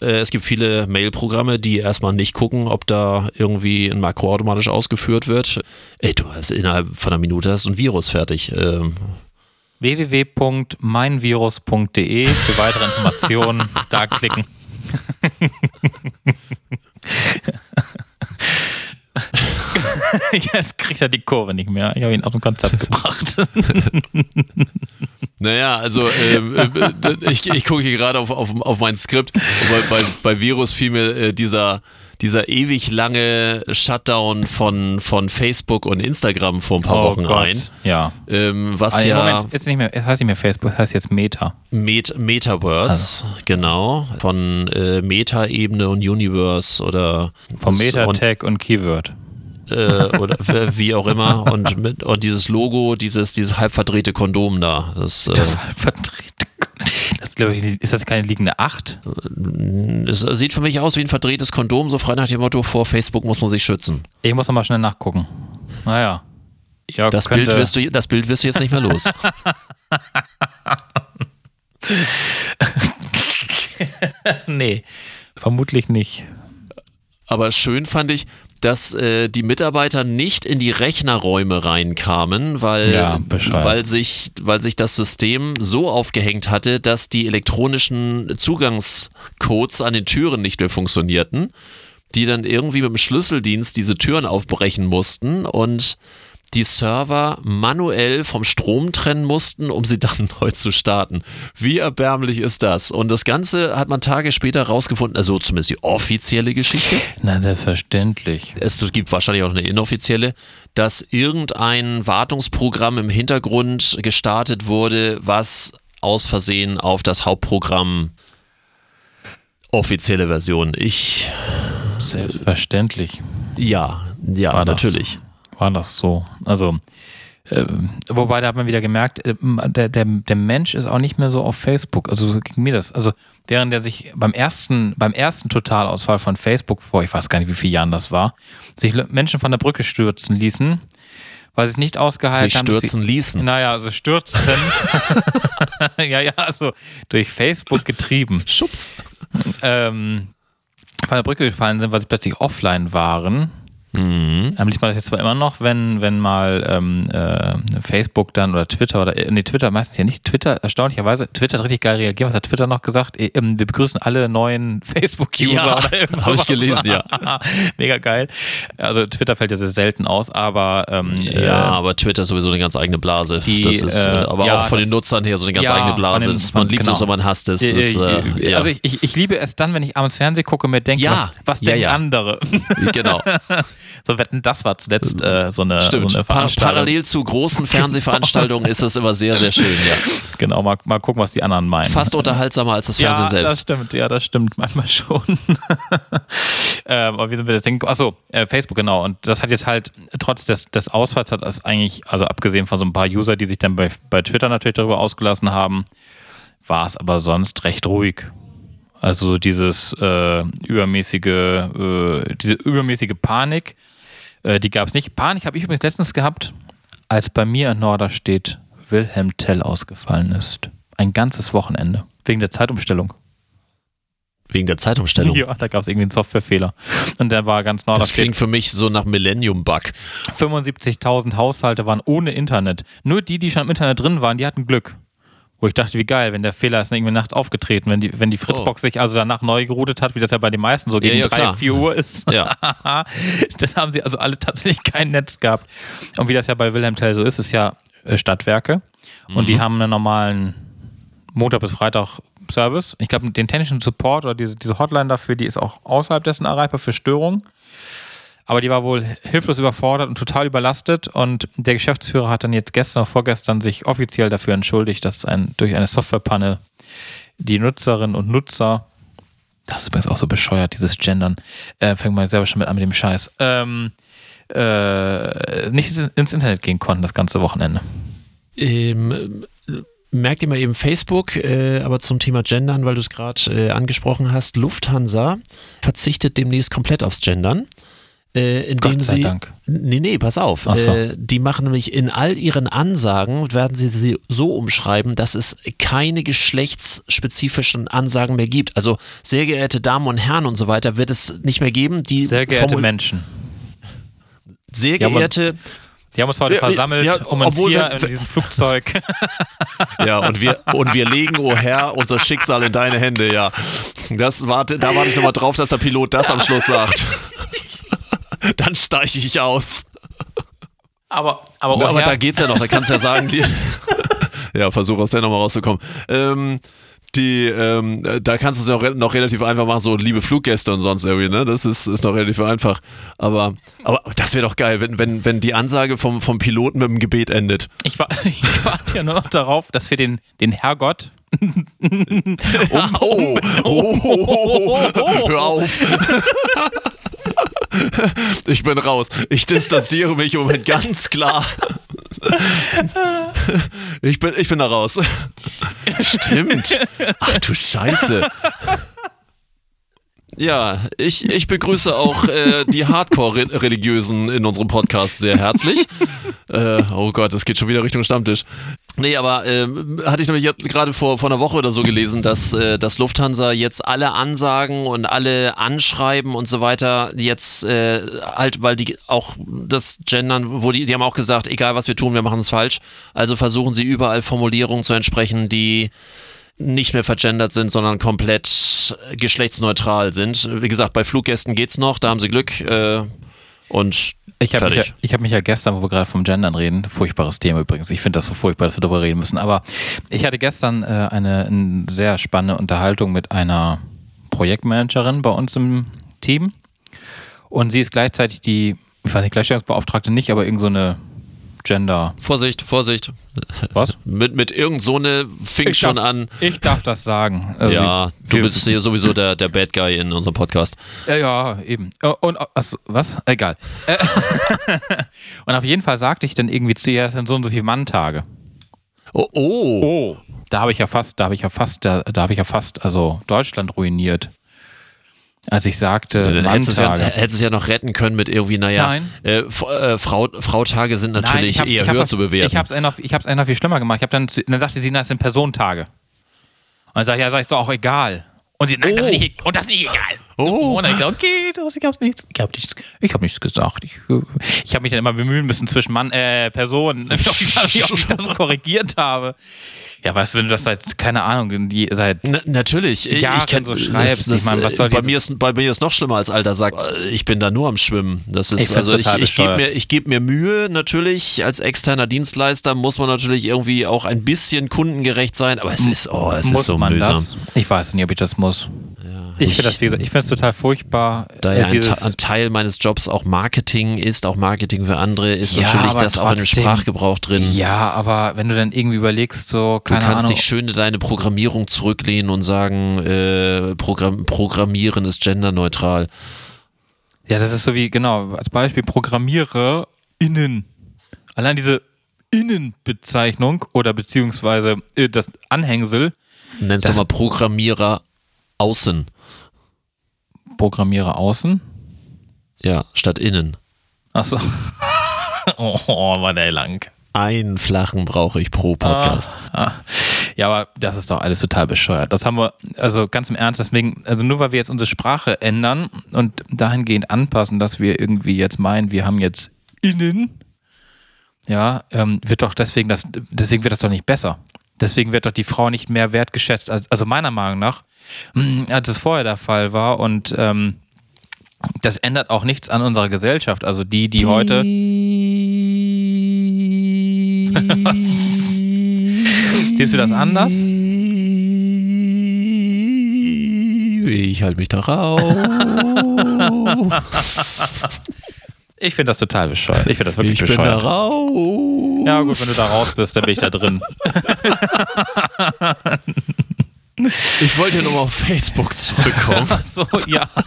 Äh, Es gibt viele Mail-Programme, die erstmal nicht gucken, ob da irgendwie ein Makro automatisch ausgeführt wird. Ey, du hast innerhalb von einer Minute hast du ein Virus fertig. Ähm, www.meinvirus.de für weitere Informationen da klicken. Jetzt kriegt er die Kurve nicht mehr. Ich habe ihn aus dem Konzept gebracht. Naja, also ähm, äh, ich, ich gucke hier gerade auf, auf, auf mein Skript. Bei, bei, Virus fiel mir äh, dieser, dieser ewig lange Shutdown von, von Facebook und Instagram vor ein paar Wochen ein. Ja. Ähm, was Also, ja Moment, jetzt nicht mehr, es heißt nicht mehr Facebook, es heißt jetzt Meta. Met Metaverse, genau, von äh, Meta-Ebene und Universe oder Vom das- Meta, und, und Keyword. Äh, oder wie auch immer und, mit, und dieses Logo, dieses, dieses halb verdrehte Kondom da. Das, äh, Das halb verdreht. Das glaube ich, ist das keine liegende Acht? es sieht für mich aus wie ein verdrehtes Kondom, so frei nach dem Motto, vor Facebook muss man sich schützen. Ich muss nochmal schnell nachgucken. Naja. Ja, Das könnte, Bild, wirst du, das Bild wirst du jetzt nicht mehr los. Nee, vermutlich nicht. Aber schön fand ich, dass äh, die Mitarbeiter nicht in die Rechnerräume reinkamen, weil, Ja, weil, sich, weil sich das System so aufgehängt hatte, dass die elektronischen Zugangscodes an den Türen nicht mehr funktionierten, die dann irgendwie mit dem Schlüsseldienst diese Türen aufbrechen mussten. Und die Server manuell vom Strom trennen mussten, um sie dann neu zu starten. Wie erbärmlich ist das? Und das Ganze hat man Tage später rausgefunden, also zumindest die offizielle Geschichte. Na, selbstverständlich. Es gibt wahrscheinlich auch eine inoffizielle, dass irgendein Wartungsprogramm im Hintergrund gestartet wurde, was aus Versehen auf das Hauptprogramm offizielle Version. Ich, Selbstverständlich ja, ja, natürlich. War das so. Also, ähm, wobei da hat man wieder gemerkt, ähm, der, der, der Mensch ist auch nicht mehr so auf Facebook. Also so ging mir das. Also während der sich beim ersten, beim ersten Totalausfall von Facebook vor, ich weiß gar nicht, wie viele Jahren das war, sich Menschen von der Brücke stürzen ließen, weil sie es nicht ausgehalten haben. dass stürzen sie, ließen. Naja, also stürzten. ja, ja, also durch Facebook getrieben. Schubs. ähm, von der Brücke gefallen sind, weil sie plötzlich offline waren. Mhm. Ähm, liest man das jetzt zwar immer noch, wenn, wenn mal ähm, äh, Facebook dann oder Twitter oder äh, nee, Twitter meistens ja nicht. Twitter, erstaunlicherweise, Twitter hat richtig geil reagiert. Was hat Twitter noch gesagt? Äh, ähm, wir begrüßen alle neuen Facebook-User Ja, oder irgend hab ich gelesen, ja. Mega geil. Also Twitter fällt ja sehr selten aus, aber ähm, Ja, äh, aber Twitter ist sowieso eine ganz eigene Blase. Die, das ist, äh, äh, aber ja, auch von den Nutzern her so eine ganz ja, eigene Blase. Das- man liebt genau. es und man hasst es. äh, äh, äh, ja. Also ich, ich, ich liebe es dann, wenn ich abends Fernsehen gucke und mir denke, was, was denken andere? genau. so wetten, das war zuletzt äh, so, eine, Stimmt. so eine Veranstaltung. parallel zu großen Fernsehveranstaltungen ist das immer sehr, sehr schön, ja. Genau, mal, mal gucken, was die anderen meinen. Fast unterhaltsamer als das Fernsehen ja, das selbst. stimmt, ja, das stimmt manchmal schon. ähm, aber wie sind wir jetzt denken? Achso, äh, Facebook, genau. Und das hat jetzt halt, trotz des, des Ausfalls hat das eigentlich, also abgesehen von so ein paar User, die sich dann bei, bei Twitter natürlich darüber ausgelassen haben, war es aber sonst recht ruhig. Also dieses äh, übermäßige, äh, diese übermäßige Panik, äh, die gab es nicht. Panik habe ich übrigens letztens gehabt, als bei mir in Norderstedt Wilhelm Tell ausgefallen ist. ein ganzes Wochenende. Wegen der Zeitumstellung. Wegen der Zeitumstellung. Ja, da gab es irgendwie einen Softwarefehler. Und der war ganz neu. Das klingt für mich so nach Millennium-Bug. 75.000 Haushalte waren ohne Internet. Nur die, die schon im Internet drin waren, die hatten Glück. Wo ich dachte, wie geil, wenn der Fehler ist irgendwie nachts aufgetreten, wenn die, wenn die Fritzbox sich also danach neu geroutet hat, wie das ja bei den meisten so gegen ja, 3, klar. 4 Uhr ist. Ja. dann haben sie also alle tatsächlich kein Netz gehabt. Und wie das ja bei Wilhelm Tell so ist, ist ja äh, Stadtwerke. Und die haben einen normalen Montag bis Freitag Service. Ich glaube, den technischen Support oder diese, diese Hotline dafür, die ist auch außerhalb dessen erreichbar für Störungen. Aber die war wohl hilflos überfordert und total überlastet. Und der Geschäftsführer hat dann jetzt gestern oder vorgestern sich offiziell dafür entschuldigt, dass ein, durch eine Softwarepanne die Nutzerinnen und Nutzer, das ist übrigens auch so bescheuert, dieses Gendern, äh, fängt man selber schon mit an mit dem Scheiß, ähm, äh, nicht ins Internet gehen konnten das ganze Wochenende. Ähm, merkt ihr mal eben Facebook, äh, aber zum Thema Gendern, weil du es gerade äh, angesprochen hast, Lufthansa verzichtet demnächst komplett aufs Gendern. Äh, Gott sei sie, Dank. Nee, nee, pass auf. So. Äh, die machen nämlich in all ihren Ansagen, werden sie sie so umschreiben, dass es keine geschlechtsspezifischen Ansagen mehr gibt. Also sehr geehrte Damen und Herren und so weiter wird es nicht mehr geben. Die Sehr geehrte Formul- Menschen. Sehr Ja, geehrte, Die haben uns heute Ja, versammelt ja, um uns hier wir- in diesem Flugzeug. Ja, und wir, und wir legen, o Herr, unser Schicksal in deine Hände, ja. Das warte, da warte ich nochmal drauf, dass der Pilot das am Schluss sagt. Dann steige ich aus. aber aber, Ja, aber da geht's ja noch, da kannst du ja sagen, die, ja, versuch aus der nochmal rauszukommen. Ähm, die, ähm, da kannst du es ja auch noch relativ einfach machen, so liebe Fluggäste und sonst irgendwie, ne? Das ist, ist noch relativ einfach. Aber, aber das wäre doch geil, wenn, wenn, wenn die Ansage vom, vom Piloten mit dem Gebet endet. ich, wa ich warte ja nur noch darauf, dass wir den, den Herrgott. Oh, oh, oh, oh, oh, hör auf. Ich bin raus. Ich distanziere mich im Moment ganz klar. Ich bin, ich bin da raus. Stimmt. Ach du Scheiße. Ja, ich, ich begrüße auch äh, die Hardcore-Religiösen in unserem Podcast sehr herzlich. Äh, oh Gott, das geht schon wieder Richtung Stammtisch. Nee, aber ähm, hatte ich nämlich gerade vor, vor einer Woche oder so gelesen, dass, äh, dass Lufthansa jetzt alle Ansagen und alle Anschreiben und so weiter jetzt äh, halt, weil die auch das Gendern, wo die, die haben auch gesagt, egal was wir tun, wir machen es falsch. Also versuchen sie überall Formulierungen zu entsprechen, die nicht mehr vergendert sind, sondern komplett geschlechtsneutral sind. Wie gesagt, bei Fluggästen geht's noch, da haben sie Glück äh, und Ich habe mich, ja, ich hab mich ja gestern, wo wir gerade vom Gendern reden, furchtbares Thema übrigens, ich finde das so furchtbar, dass wir darüber reden müssen, aber ich hatte gestern äh, eine, eine sehr spannende Unterhaltung mit einer Projektmanagerin bei uns im Team. Und sie ist gleichzeitig die, ich weiß nicht, Gleichstellungsbeauftragte nicht, aber irgend so eine Gender... Vorsicht, Vorsicht. Was? Mit, mit irgend so eine fing schon darf, an. Ich darf das sagen. Also Ja, sie- du bist hier sowieso der, der Bad Guy in unserem Podcast. Ja, ja, eben. Äh, Und achso, was? Egal. Äh, und auf jeden Fall sagte ich dann irgendwie zu ihr, es sind so und so viele Manntage. Oh, oh. Oh. Da habe ich ja fast, da habe ich ja fast, da, da habe ich ja fast, also Deutschland ruiniert. Als ich sagte, Dann hättest du es ja, es ja noch retten können mit irgendwie, naja, Nein. Äh, äh, Frau, Frautage sind natürlich ich hab's- eher höher zu bewerten. Ich habe es noch, ich hab's noch viel schlimmer gemacht. Ich hab dann, dann sagte sie, na, das sind Personentage. Und dann sag ich, ja, sag ich, doch auch egal. Und sie, nein, das ist Oh. nicht, und das ist nicht egal. Oh. Und dann ich okay, das, ich habe nichts, ich hab nichts, ich hab nichts gesagt. Ich, äh, ich habe mich dann immer bemühen müssen zwischen Mann, äh, Personen, ob ich, ob ich das korrigiert habe. Ja, weißt du, wenn du das seit, keine Ahnung, die, seit Na, natürlich. Ich, Jahren ich kenn, so schreibst. Ich meine, was soll bei, mir ist, bei mir ist noch schlimmer als Alter sagt, äh, ich bin da nur am Schwimmen. Das Ich ist, find's also ich, ich gebe mir, ich geb mir Mühe, natürlich, als externer Dienstleister muss man natürlich irgendwie auch ein bisschen kundengerecht sein, aber es ist, oh, es muss ist so man mühsam. das? Ich weiß nicht, ob ich das muss. Ich finde das, ich finde es total furchtbar. Da äh, ja ein, ein Teil meines Jobs auch Marketing ist, auch Marketing für andere, ist Ja, natürlich das auch in dem trotzdem- Sprachgebrauch drin. ja, aber wenn du dann irgendwie überlegst, so, Du keine kannst Ahnung. dich schön in deine Programmierung zurücklehnen und sagen, äh, Programm Programmieren ist genderneutral. Ja, das ist so wie, genau, als Beispiel Programmierer innen. Allein diese Innenbezeichnung oder beziehungsweise äh, das Anhängsel, Nennst Das- du mal Programmierer außen. Programmierer außen. Ja, statt innen. Achso. oh, war der lang. Einen flachen brauche ich pro Podcast. Ah. Ja, aber das ist doch alles total bescheuert. Das haben wir, also ganz im Ernst, deswegen, also nur weil wir jetzt unsere Sprache ändern und dahingehend anpassen, dass wir irgendwie jetzt meinen, wir haben jetzt innen, ja, ähm, wird doch deswegen das, deswegen wird das doch nicht besser. Deswegen wird doch die Frau nicht mehr wertgeschätzt, als, also meiner Meinung nach, als es vorher der Fall war und ähm, das ändert auch nichts an unserer Gesellschaft. Also die, die heute. Siehst du das anders? Ich halte mich da raus. Ich finde das total bescheuert. Ich finde das wirklich ich bin da bescheuert. raus. Ja, gut, wenn du da raus bist, dann bin ich da drin. Ich wollte ja nochmal auf Facebook zurückkommen. Ach so, ja.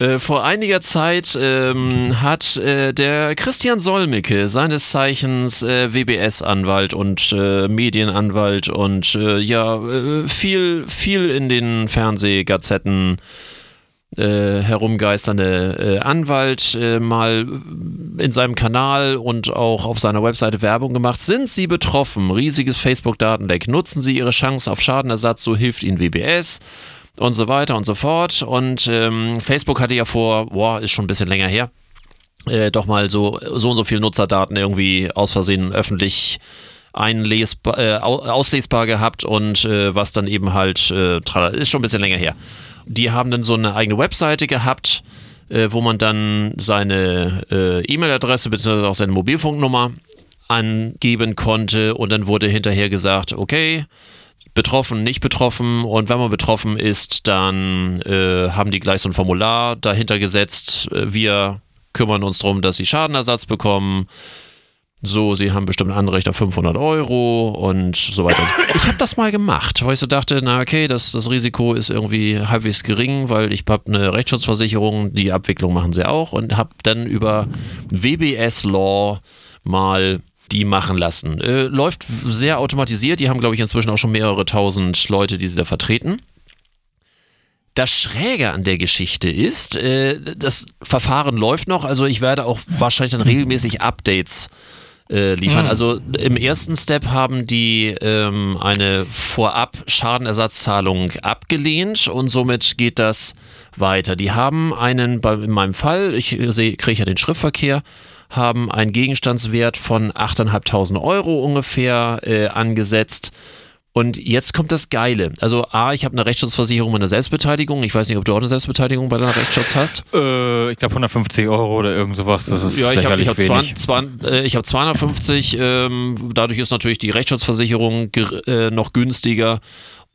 Äh, vor einiger Zeit ähm, hat äh, der Christian Solmecke, seines Zeichens äh, WBS-Anwalt und äh, Medienanwalt und äh, ja, viel, viel in den Fernsehgazetten äh, herumgeisternde äh, Anwalt äh, mal in seinem Kanal und auch auf seiner Webseite Werbung gemacht. Sind Sie betroffen? Riesiges Facebook-Datenleck. Nutzen Sie Ihre Chance auf Schadenersatz, so hilft Ihnen WBS und so weiter und so fort. Und ähm, Facebook hatte ja vor, boah, ist schon ein bisschen länger her, äh, doch mal so, so und so viel Nutzerdaten irgendwie aus Versehen öffentlich einlesbar, äh, au- auslesbar gehabt und äh, was dann eben halt, äh, ist schon ein bisschen länger her. Die haben dann so eine eigene Webseite gehabt, äh, wo man dann seine äh, E-Mail-Adresse bzw. auch seine Mobilfunknummer angeben konnte und dann wurde hinterher gesagt, okay, betroffen, nicht betroffen und wenn man betroffen ist, dann äh, haben die gleich so ein Formular dahinter gesetzt. Äh, Wir kümmern uns darum, dass sie Schadenersatz bekommen. So, sie haben bestimmt ein Anrecht auf 500 Euro und so weiter. Ich habe das mal gemacht, weil ich so dachte, na okay, das, das Risiko ist irgendwie halbwegs gering, weil ich habe eine Rechtsschutzversicherung, die Abwicklung machen sie auch und habe dann über WBS Law mal die machen lassen. Äh, läuft sehr automatisiert, die haben glaube ich inzwischen auch schon mehrere tausend Leute, die sie da vertreten. Das Schräge an der Geschichte ist, äh, das Verfahren läuft noch, also ich werde auch wahrscheinlich dann regelmäßig Updates äh, liefern. Also im ersten Step haben die ähm, eine vorab Schadenersatzzahlung abgelehnt und somit geht das weiter. Die haben einen, bei, in meinem Fall, ich sehe, kriege ja den Schriftverkehr, haben einen Gegenstandswert von 8.500 Euro ungefähr äh, angesetzt. Und jetzt kommt das Geile. Also A, ich habe eine Rechtsschutzversicherung mit einer Selbstbeteiligung. Ich weiß nicht, ob du auch eine Selbstbeteiligung bei deiner Rechtsschutz hast. Äh, ich glaube 150 Euro oder irgend sowas. Das ist Ja, ich habe ich hab wenig. 200, äh, ich hab 250, ähm, dadurch ist natürlich die Rechtsschutzversicherung äh, noch günstiger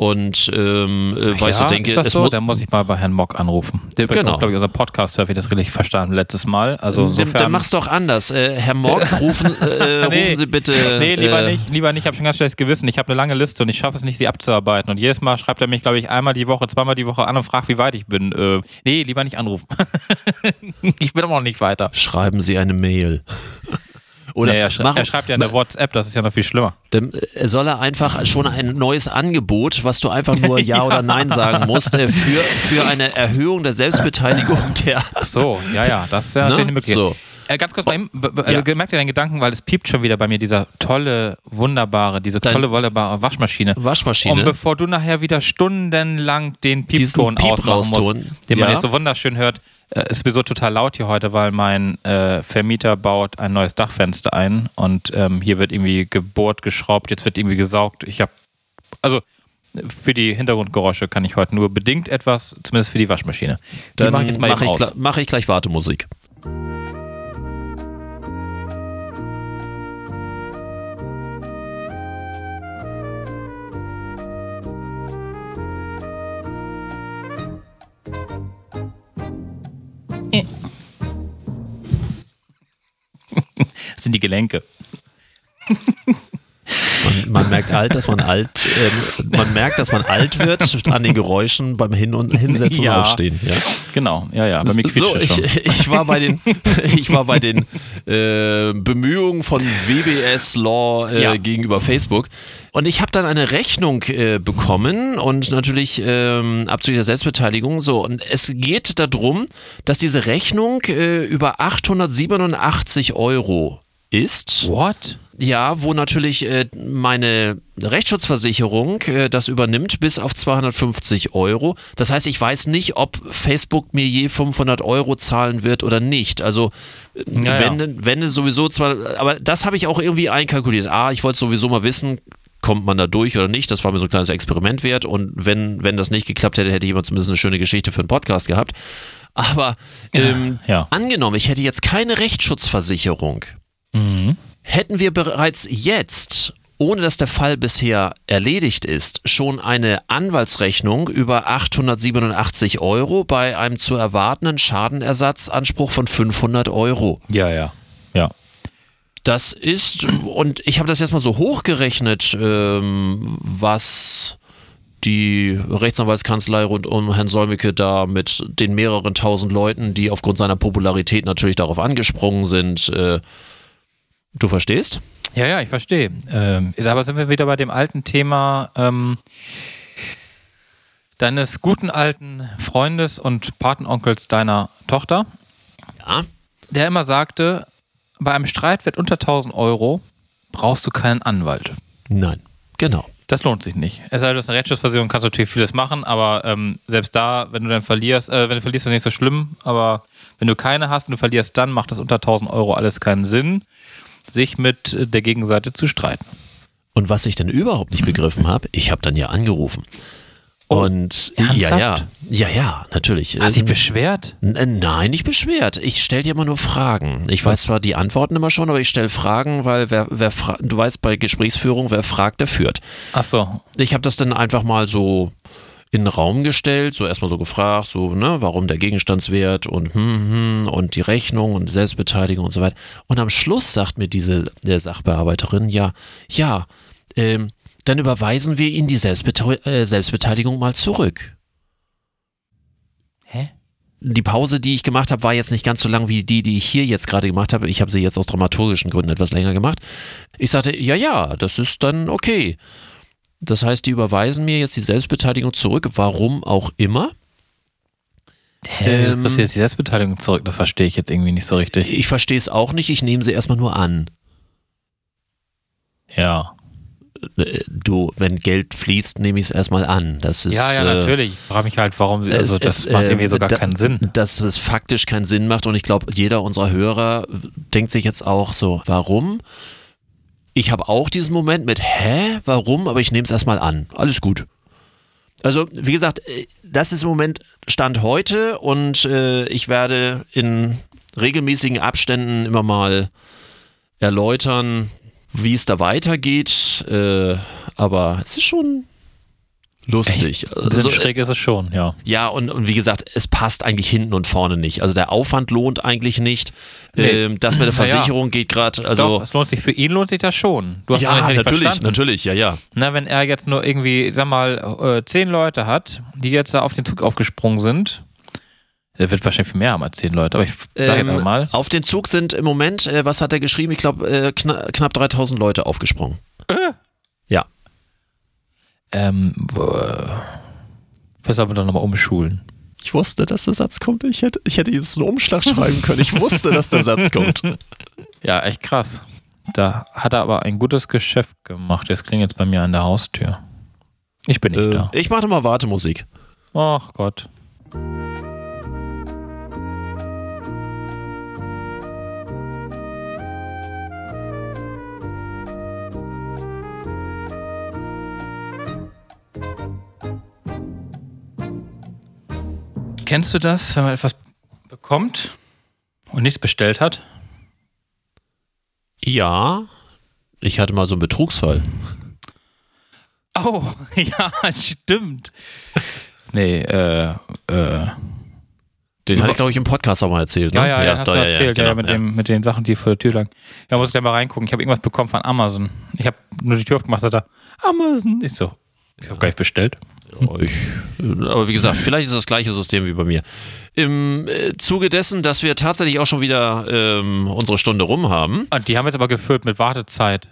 und ähm, äh, weil ich so denke, ist das so? mu- Da muss ich mal bei Herrn Mock anrufen. Der Genau. glaube ich, unser Podcast hört, wie das richtig verstanden letztes Mal. Also dann, insofern. dann mach's doch anders. Äh, Herr Mock, rufen, äh, Nee. rufen Sie bitte. Nee, lieber äh, nicht, lieber nicht. Ich habe schon ganz schlechtes Gewissen. Ich habe eine lange Liste und ich schaffe es nicht, sie abzuarbeiten. Und jedes Mal schreibt er mich, glaube ich, einmal die Woche, zweimal die Woche an und fragt, wie weit ich bin. Äh, nee, lieber nicht anrufen. ich bin aber noch nicht weiter. Schreiben Sie eine Mail. Oder nee, er, sch machen- er schreibt ja eine WhatsApp, das ist ja noch viel schlimmer. Dann äh, soll er einfach schon ein neues Angebot, was du einfach nur Ja, oder Nein sagen musst, äh, für, für eine Erhöhung der Selbstbeteiligung der. Ach so, ja, ja, das ist ja natürlich eine Möglichkeit. So. Äh, ganz kurz, bei ihm, b- Ja. äh, merkt ihr deinen Gedanken, weil es piept schon wieder bei mir, dieser tolle, wunderbare, diese Dein- tolle, wunderbare Waschmaschine. Waschmaschine. Und bevor du nachher wieder stundenlang den Piepton Piep ausmachen musst, den man Ja. jetzt so wunderschön hört, äh, ist sowieso total laut hier heute, weil mein äh, Vermieter baut ein neues Dachfenster ein und ähm, hier wird irgendwie gebohrt, geschraubt, jetzt wird irgendwie gesaugt. Ich habe, also für die Hintergrundgeräusche kann ich heute nur bedingt etwas, zumindest für die Waschmaschine. Die Dann mache ich jetzt mal mach ich, gl- mach ich gleich Wartemusik. Das sind die Gelenke. Man, man merkt alt, dass man alt, ähm, man merkt, dass man alt wird an den Geräuschen beim Hin- und Hinsetzen Ja. und Aufstehen. Ja. Genau, ja, ja. Bei mir So, ich, schon. ich war bei den, ich war bei den äh, Bemühungen von WBS Law äh, Ja. gegenüber Facebook. Und ich habe dann eine Rechnung äh, bekommen und natürlich ähm, abzüglich der Selbstbeteiligung. So, und es geht darum, dass diese Rechnung äh, über 887 Euro ist. What? Ja, wo natürlich äh, meine Rechtsschutzversicherung äh, das übernimmt bis auf 250 Euro. Das heißt, ich weiß nicht, ob Facebook mir je 500 Euro zahlen wird oder nicht. Also äh, Ja, wenn, ja. wenn es sowieso zwar, aber das habe ich auch irgendwie einkalkuliert. Ah, ich wollte sowieso mal wissen, kommt man da durch oder nicht. Das war mir so ein kleines Experiment wert. Und wenn, wenn das nicht geklappt hätte, hätte jemand zumindest eine schöne Geschichte für einen Podcast gehabt. Aber ähm, Ja. angenommen, ich hätte jetzt keine Rechtsschutzversicherung, Mhm. hätten wir bereits jetzt, ohne dass der Fall bisher erledigt ist, schon eine Anwaltsrechnung über 887 Euro bei einem zu erwartenden Schadenersatzanspruch von 500 Euro. Ja, ja. Ja. Das ist, und ich habe das jetzt mal so hochgerechnet, ähm, was die Rechtsanwaltskanzlei rund um Herrn Solmecke da mit den mehreren tausend Leuten, die aufgrund seiner Popularität natürlich darauf angesprungen sind, äh, du verstehst? Ja, ja, ich verstehe. Ähm, aber sind wir wieder bei dem alten Thema ähm, deines guten alten Freundes und Patenonkels deiner Tochter, Ja. der immer sagte, bei einem Streitwert unter 1000 Euro brauchst du keinen Anwalt. Nein, genau. Das lohnt sich nicht. Es sei denn, du hast eine Rechtsschutzversicherung, kannst du natürlich vieles machen, aber ähm, selbst da, wenn du dann verlierst, äh, wenn du verlierst, ist das nicht so schlimm, aber wenn du keine hast und du verlierst dann, macht das unter 1000 Euro alles keinen Sinn, sich mit äh, der Gegenseite zu streiten. Und was ich dann überhaupt nicht begriffen habe, ich habe dann ja angerufen. Und ja, ja, ernsthaft? ja, ja, natürlich. Hast dich Ähm, beschwert? N- äh, Nein, nicht beschwert. Ich stelle dir immer nur Fragen. Ich weiß zwar die Antworten immer schon, aber ich stelle Fragen, weil wer, wer du weißt, bei Gesprächsführung, wer fragt, der führt. Ach so. Ich habe das dann einfach mal so in den Raum gestellt, so erstmal so gefragt, so, ne, warum der Gegenstandswert und hm, hm, und die Rechnung und Selbstbeteiligung und so weiter. Und am Schluss sagt mir diese der Sachbearbeiterin, ja, ja, ähm, dann überweisen wir Ihnen die Selbstbete äh, Selbstbeteiligung mal zurück. Hä? die Pause, die ich gemacht habe, war jetzt nicht ganz so lang wie die, die ich hier jetzt gerade gemacht habe. Ich habe sie jetzt aus dramaturgischen Gründen etwas länger gemacht. Ich sagte, ja, ja, das ist dann okay. Das heißt, die überweisen mir jetzt die Selbstbeteiligung zurück, warum auch immer. Hä, Ähm, was jetzt die Selbstbeteiligung zurück? Das verstehe ich jetzt irgendwie nicht so richtig. Ich verstehe es auch nicht, ich nehme sie erstmal nur an. Ja. Äh, Du, wenn Geld fließt, nehme ich es erstmal an. Das ist, Ja, ja, äh, natürlich. Ich frage mich halt, warum, also das es, macht äh, irgendwie so gar da- keinen Sinn. Dass es faktisch keinen Sinn macht und ich glaube, jeder unserer Hörer denkt sich jetzt auch so, warum? Ich habe auch diesen Moment mit, hä, warum? Aber ich nehme es erstmal an. Alles gut. Also, wie gesagt, äh, das ist im Moment Stand heute und äh, ich werde in regelmäßigen Abständen immer mal erläutern, wie es da weitergeht. Äh, aber es ist schon lustig. Ein bisschen Also, schräg ist es schon, ja. ja, und, und wie gesagt, es passt eigentlich hinten und vorne nicht. Also der Aufwand lohnt eigentlich nicht. Nee. Ähm, das mit der. Versicherung geht gerade, also. Doch, es lohnt sich für ihn lohnt sich das schon. Du hast ja, natürlich, verstanden. natürlich, ja, ja. Na, wenn er jetzt nur irgendwie, sag mal, äh, zehn Leute hat, die jetzt da auf den Zug aufgesprungen sind, der wird wahrscheinlich viel mehr haben als zehn Leute, aber ich sage Ähm, einfach mal. Auf den Zug sind im Moment, äh, was hat er geschrieben? Ich glaube, äh, kna knapp 3000 Leute aufgesprungen. Ja. Ähm, was sollen wir doch nochmal umschulen? Ich wusste, dass der Satz kommt. Ich hätte, ich hätte jetzt einen Umschlag schreiben können. Ich wusste, dass der Satz kommt. Ja, echt krass. Da hat er aber ein gutes Geschäft gemacht. Jetzt klingelt jetzt bei mir an der Haustür. Ich bin nicht Äh, da. ich mache mal Wartemusik. Ach Gott. Kennst du das, wenn man etwas bekommt und nichts bestellt hat? Ja, ich hatte mal so einen Betrugsfall. Oh, ja, stimmt. Nee, äh, äh, Den hatte ich, glaube ich, im Podcast auch mal erzählt. Ne? Ja, ja, ja, hast doch, du erzählt, ja, genau, mit, Dem, mit den Sachen, die vor der Tür lagen. Ja, muss gleich mal reingucken. Ich habe irgendwas bekommen von Amazon. Ich habe nur die Tür aufgemacht, hat er Amazon. Ich so, ich habe gar nichts bestellt. Ich, aber wie gesagt, vielleicht ist das gleiche System wie bei mir. Im äh, Zuge dessen, dass wir tatsächlich auch schon wieder ähm, unsere Stunde rum haben. Und die haben jetzt aber gefüllt mit Wartezeit.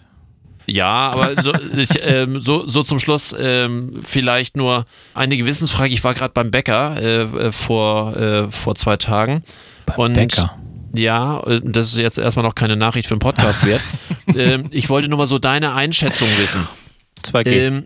Ja, aber so, ich, ähm, so, so zum Schluss ähm, vielleicht nur eine Gewissensfrage. Ich war gerade beim Bäcker äh, äh, vor, äh, vor zwei Tagen. Beim Und Bäcker. Ja, äh, das ist jetzt erstmal noch keine Nachricht für den Podcast wert. ähm, ich wollte nur mal so deine Einschätzung wissen. 2G.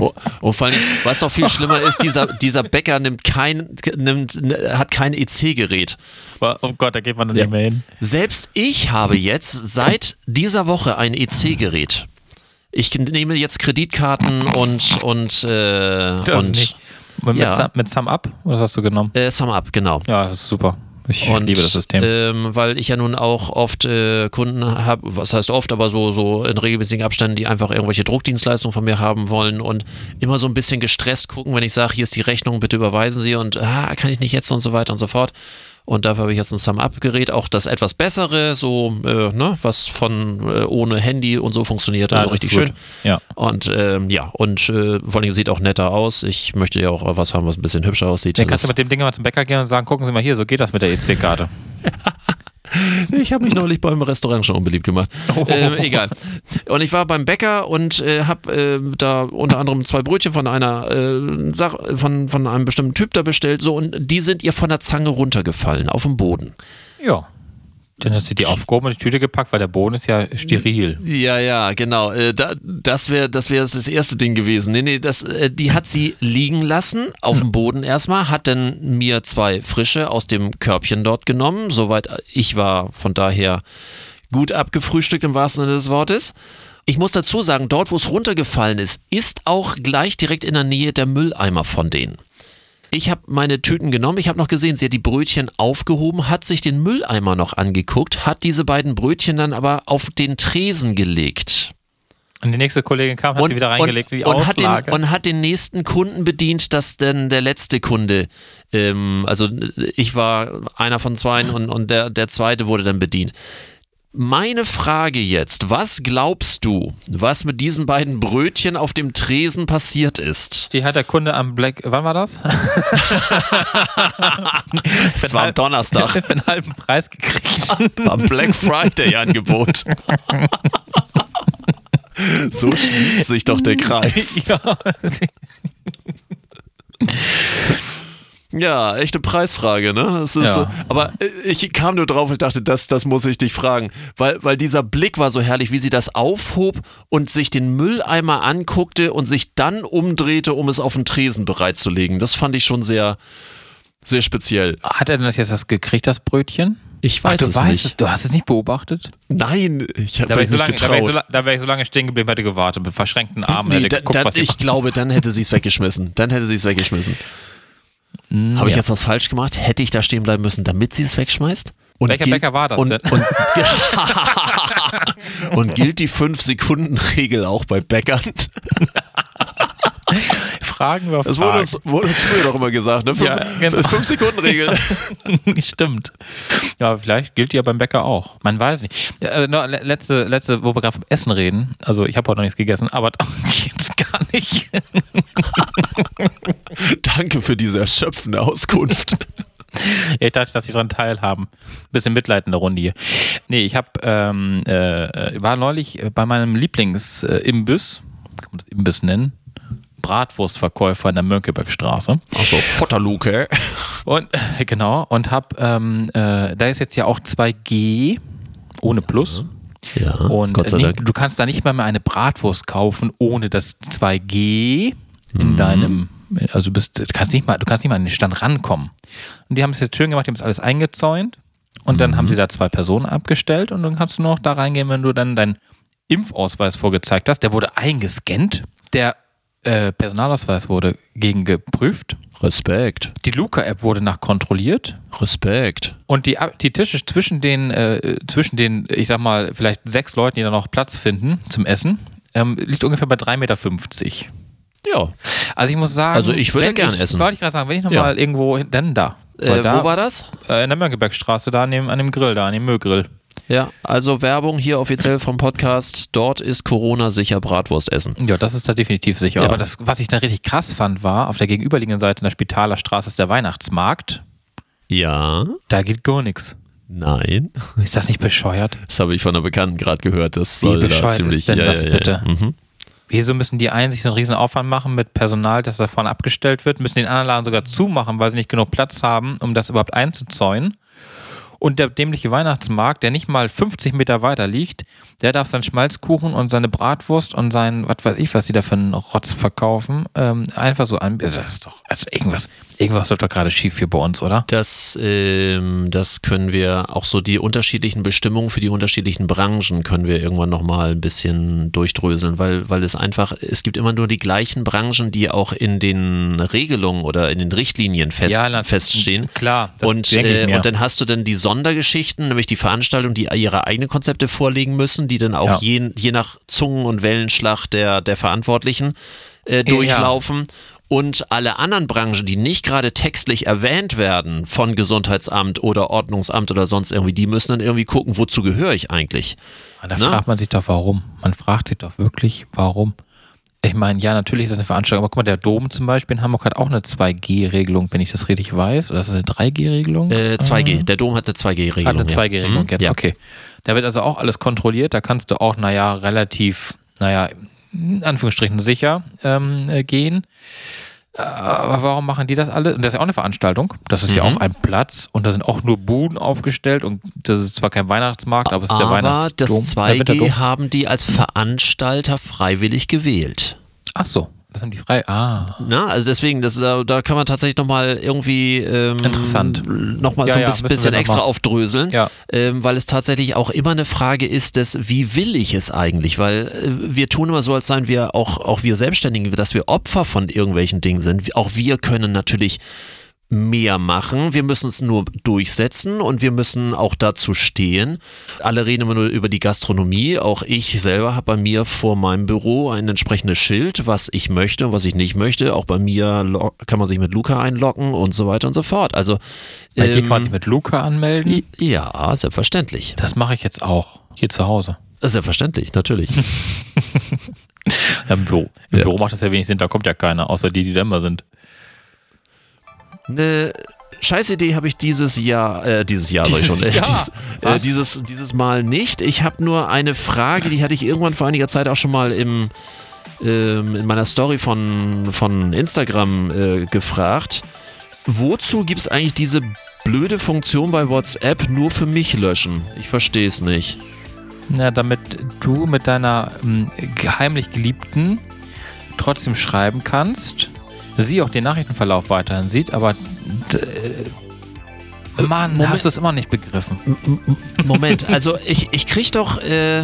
Oh, oh, vor allem, was noch viel schlimmer ist, dieser, dieser Bäcker nimmt kein, nimmt, hat kein EC-Gerät. oh Gott, da geht man dann Ja. nicht mehr hin. Selbst ich habe jetzt seit dieser Woche ein EC-Gerät. Ich nehme jetzt Kreditkarten und und äh, und nicht. Mit, Ja. mit Sum Up? Was hast du genommen? äh, Sum Up, genau. Ja, das ist super. Ich Und, liebe das System. Ähm, weil ich ja nun auch oft äh, Kunden habe, was heißt oft, aber so, so in regelmäßigen Abständen, die einfach irgendwelche Druckdienstleistungen von mir haben wollen und immer so ein bisschen gestresst gucken, wenn ich sage, hier ist die Rechnung, bitte überweisen Sie und ah, kann ich nicht jetzt und so weiter und so fort. Und dafür habe ich jetzt ein Sum-Up-Gerät, auch das etwas bessere, so, äh, ne, was von äh, ohne Handy und so funktioniert, also das richtig schön. Ja. Und ähm, ja, und äh, vor allem sieht auch netter aus. Ich möchte ja auch was haben, was ein bisschen hübscher aussieht. Dann Das kannst du mit dem Ding mal zum Bäcker gehen und sagen, gucken Sie mal hier, so geht das mit der EC-Karte. Ich habe mich neulich beim Restaurant schon unbeliebt gemacht. Ähm, egal. Und ich war beim Bäcker und äh, habe äh, da unter anderem zwei Brötchen von einer äh, Sach von, von einem bestimmten Typ da bestellt. So und die sind ihr von der Zange runtergefallen auf dem Boden. Ja. Dann hat sie die aufgehoben und in die Tüte gepackt, weil der Boden ist ja steril. Ja, ja, genau. Äh, da, das wäre das, wär das erste Ding gewesen. Nee, nee, das, äh, die hat sie liegen lassen, auf dem Boden erstmal, hat dann mir zwei frische aus dem Körbchen dort genommen. Soweit ich war von daher gut abgefrühstückt im wahrsten Sinne des Wortes. Ich muss dazu sagen, dort, wo es runtergefallen ist, ist auch gleich direkt in der Nähe der Mülleimer von denen. Ich habe meine Tüten genommen, ich habe noch gesehen, sie hat die Brötchen aufgehoben, hat sich den Mülleimer noch angeguckt, hat diese beiden Brötchen dann aber auf den Tresen gelegt. Und die nächste Kollegin kam, hat sie wieder reingelegt, die und, hat den, Auslage. und hat den nächsten Kunden bedient, dass dann der letzte Kunde, ähm, also ich war einer von zwei und, und der, der zweite wurde dann bedient. Meine Frage jetzt, was glaubst du, was mit diesen beiden Brötchen auf dem Tresen passiert ist? die hat der Kunde am Black, wann war das? Es war am Donnerstag, Für einen halben Preis gekriegt. am Black Friday Angebot. So schließt sich doch der Kreis. ja. Ja, echte Preisfrage, ne? Es ist Ja. so, aber ich kam nur drauf und dachte, das, das muss ich dich fragen. Weil, weil dieser Blick war so herrlich, wie sie das aufhob und sich den Mülleimer anguckte und sich dann umdrehte, um es auf den Tresen bereitzulegen. Das fand ich schon sehr, sehr speziell. Hat er denn das jetzt das gekriegt, das Brötchen? Ich Ach, weiß du es weißt nicht. es, du hast es nicht beobachtet? Nein, ich habe Da wäre mich ich, so nicht lange- da wär ich, so getraut. da wär ich so lange stehen geblieben, hätte gewartet, mit verschränkten Armen, Nee, hätte da, geguckt, dann, was ich glaube, dann hätte sie es weggeschmissen. Dann hätte sie es weggeschmissen. Hm, Habe ich ja. jetzt was falsch gemacht? Hätte ich da stehen bleiben müssen, damit sie es wegschmeißt? Und Welcher Bäcker war das und, denn? Und, und gilt die 5-Sekunden-Regel auch bei Bäckern? Fragen wir Das Fragen. wurde uns, wurde uns früher doch immer gesagt, ne? Ja, genau. 5-Sekunden-Regel. Stimmt. Ja, vielleicht gilt die ja beim Bäcker auch. Man weiß nicht. Äh, letzte, letzte, wo wir gerade vom Essen reden. Also ich habe heute noch nichts gegessen, aber geht's gar nicht. Danke für diese erschöpfende Auskunft. ich dachte, dass sie daran teilhaben. Bisschen Mitleid in der Runde hier. Nee, ich habe ähm, äh, war neulich bei meinem Lieblingsimbiss, kann man das Imbiss nennen? Bratwurstverkäufer in der Mönckebergstraße. Achso, Futterluke. Und genau, und hab, ähm, äh, da ist jetzt ja auch 2G ohne Plus. Ja, Und Gott sei äh, Dank. nicht, du kannst da nicht mal mehr eine Bratwurst kaufen ohne das 2G in deinem, also du bist, du kannst nicht mal, du kannst nicht mal an den Stand rankommen. Und die haben es jetzt schön gemacht, die haben es alles eingezäunt und dann haben sie da zwei Personen abgestellt und dann kannst du noch da reingehen, wenn du dann deinen Impfausweis vorgezeigt hast. Der wurde eingescannt, der äh, Personalausweis wurde gegen geprüft, Respekt. die Luca-App wurde nachkontrolliert Respekt. und die, die Tische zwischen den, äh, zwischen den, ich sag mal, vielleicht sechs Leuten, die da noch Platz finden zum Essen, ähm, liegt ungefähr bei 3,50 Meter. Ja. Also ich muss sagen, Also ich würde wenn gern ich, essen. Wollte ich gerade sagen, wenn ich Ja. nochmal irgendwo, hin- dann da. Äh, da wo war das? Äh, in der Mönckebergstraße, da an dem, an dem Grill, da an dem Müllgrill. Ja, also Werbung hier offiziell vom Podcast. Dort ist Corona sicher Bratwurst essen. Ja, das ist da definitiv sicher. Ja. Aber das, was ich da richtig krass fand, war, auf der gegenüberliegenden Seite in der Spitaler Straße ist der Weihnachtsmarkt. Ja, Da geht gar nichts. nein. Ist das nicht bescheuert? Das habe ich von einer Bekannten gerade gehört. Das Wie soll da bescheuert ist ziemlich. denn ja, das ja, bitte? Mhm. Wieso müssen die einen sich so einen riesen Aufwand machen mit Personal, das davon abgestellt wird, müssen den anderen Laden sogar zumachen, weil sie nicht genug Platz haben, um das überhaupt einzuzäunen? Und der dämliche Weihnachtsmarkt, der nicht mal 50 Meter weiter liegt, der darf seinen Schmalzkuchen und seine Bratwurst und sein, was weiß ich, was die da für einen Rotz verkaufen, ähm, einfach so anbieten. Das ist doch, also irgendwas, irgendwas läuft doch gerade schief hier bei uns, oder? Das, ähm, das können wir, auch so die unterschiedlichen Bestimmungen für die unterschiedlichen Branchen können wir irgendwann nochmal ein bisschen durchdröseln, weil, weil es einfach, es gibt immer nur die gleichen Branchen, die auch in den Regelungen oder in den Richtlinien fest, Ja, feststehen. Klar, Und, äh, und dann hast du dann die Sondergeschichten, nämlich die Veranstaltungen, die ihre eigenen Konzepte vorlegen müssen, die dann auch Ja. je, je nach Zungen- und Wellenschlag der, der Verantwortlichen äh, durchlaufen. Und alle anderen Branchen, die nicht gerade textlich erwähnt werden von Gesundheitsamt oder Ordnungsamt oder sonst irgendwie, die müssen dann irgendwie gucken, wozu gehöre ich eigentlich? Da Ne? fragt man sich doch, warum. Man fragt sich doch wirklich, warum. Ich meine, ja, natürlich ist das eine Veranstaltung, aber guck mal, der Dom zum Beispiel in Hamburg hat auch eine 2G-Regelung, wenn ich das richtig weiß. Oder ist das eine 3G-Regelung? Äh, 2G. Der Dom hat eine 2G-Regelung. Hat eine ja. 2G-Regelung Mhm, jetzt, ja. okay. Da wird also auch alles kontrolliert. Da kannst du auch, naja, relativ, naja, in Anführungsstrichen sicher ähm, äh, gehen. Äh, Aber warum machen die das alle? Und das ist ja auch eine Veranstaltung. Das ist ja Mhm. auch ein Platz und da sind auch nur Buden aufgestellt und das ist zwar kein Weihnachtsmarkt, aber es ist der Aber Weihnachtsdom. das äh, 2G Winterdom. haben die als Veranstalter freiwillig gewählt. Ach so, das haben die frei. Ah. Na, also deswegen, das, da, da kann man tatsächlich nochmal irgendwie ähm, Interessant. nochmal Ja, so ein ja, bisschen, bisschen extra aufdröseln, Ja. ähm, weil es tatsächlich auch immer eine Frage ist des, wie will ich es eigentlich? Weil äh, wir tun immer so, als seien wir auch, auch wir Selbstständigen, dass wir Opfer von irgendwelchen Dingen sind. Auch wir können natürlich mehr machen. Wir müssen es nur durchsetzen und wir müssen auch dazu stehen. Alle reden immer nur über die Gastronomie. Auch ich selber habe bei mir vor meinem Büro ein entsprechendes Schild, was ich möchte und was ich nicht möchte. Auch bei mir kann man sich mit Luca einloggen und so weiter und so fort. Also Bei dir kann man ähm, sich mit Luca anmelden. ja, selbstverständlich. Das mache ich jetzt auch. Hier zu Hause. Selbstverständlich, natürlich. Ja, Im Büro. Im Büro macht das ja wenig Sinn, da kommt ja keiner, außer die, die da immer sind. Eine Scheißidee habe ich dieses Jahr, äh, dieses Jahr soll ich schon, Dieses äh, Jahr? dies, äh, dieses, dieses Mal nicht. Ich habe nur eine Frage, die hatte ich irgendwann vor einiger Zeit auch schon mal im, ähm, in meiner Story von, von Instagram äh, gefragt. Wozu gibt es eigentlich diese blöde Funktion bei WhatsApp nur für mich löschen? Ich verstehe es nicht. Ja, damit du mit deiner ähm, heimlich Geliebten trotzdem schreiben kannst, sie auch den Nachrichtenverlauf weiterhin sieht, aber äh, Mann, Moment. hast du es immer nicht begriffen. Moment, also ich, ich krieg doch, äh,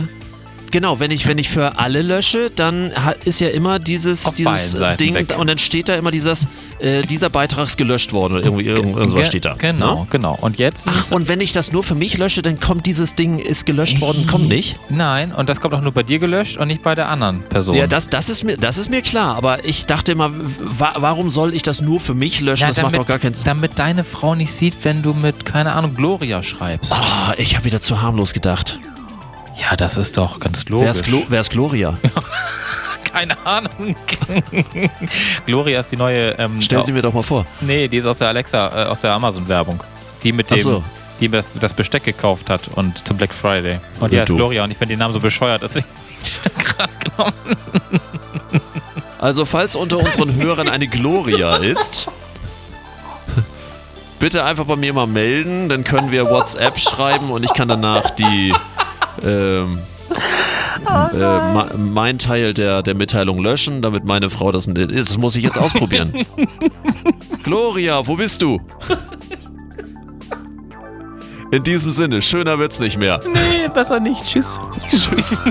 genau, wenn ich, wenn ich für alle lösche, dann ist ja immer dieses, Auf dieses Ding weg. und dann steht da immer dieses, äh, dieser Beitrag ist gelöscht worden oder irgendwie irgend, irgendwas Ge- steht da. Genau, Ne? genau. Und jetzt Ach, und wenn ich das nur für mich lösche, dann kommt dieses Ding, ist gelöscht worden, kommt nicht? Nein, und das kommt auch nur bei dir gelöscht und nicht bei der anderen Person. Ja, das, das, ist mir, das ist mir klar, aber ich dachte immer, wa warum soll ich das nur für mich löschen? Ja, das macht doch gar keinen Sinn. Damit deine Frau nicht sieht, wenn du mit, keine Ahnung, Gloria schreibst. Ah, ich habe wieder zu harmlos gedacht. Ja, das ist doch ganz Wer logisch. ist, Glo wer ist Gloria? Keine Ahnung. Gloria ist die neue. Ähm, Stell sie mir doch mal vor. Nee, die ist aus der Alexa, äh, aus der Amazon-Werbung. Die mit Ach dem, so. die das, das Besteck gekauft hat und zum Black Friday. Und die Ja, heißt du. Gloria und ich finde den Namen so bescheuert, deswegen gerade genommen. Also, falls unter unseren Hörern eine Gloria ist, bitte einfach bei mir mal melden, dann können wir WhatsApp schreiben und ich kann danach die ähm, äh, ma- mein Teil der, der Mitteilung löschen, damit meine Frau das. Das muss ich jetzt ausprobieren. Gloria, wo bist du? In diesem Sinne, schöner wird's nicht mehr. Nee, besser nicht. Tschüss. Tschüss.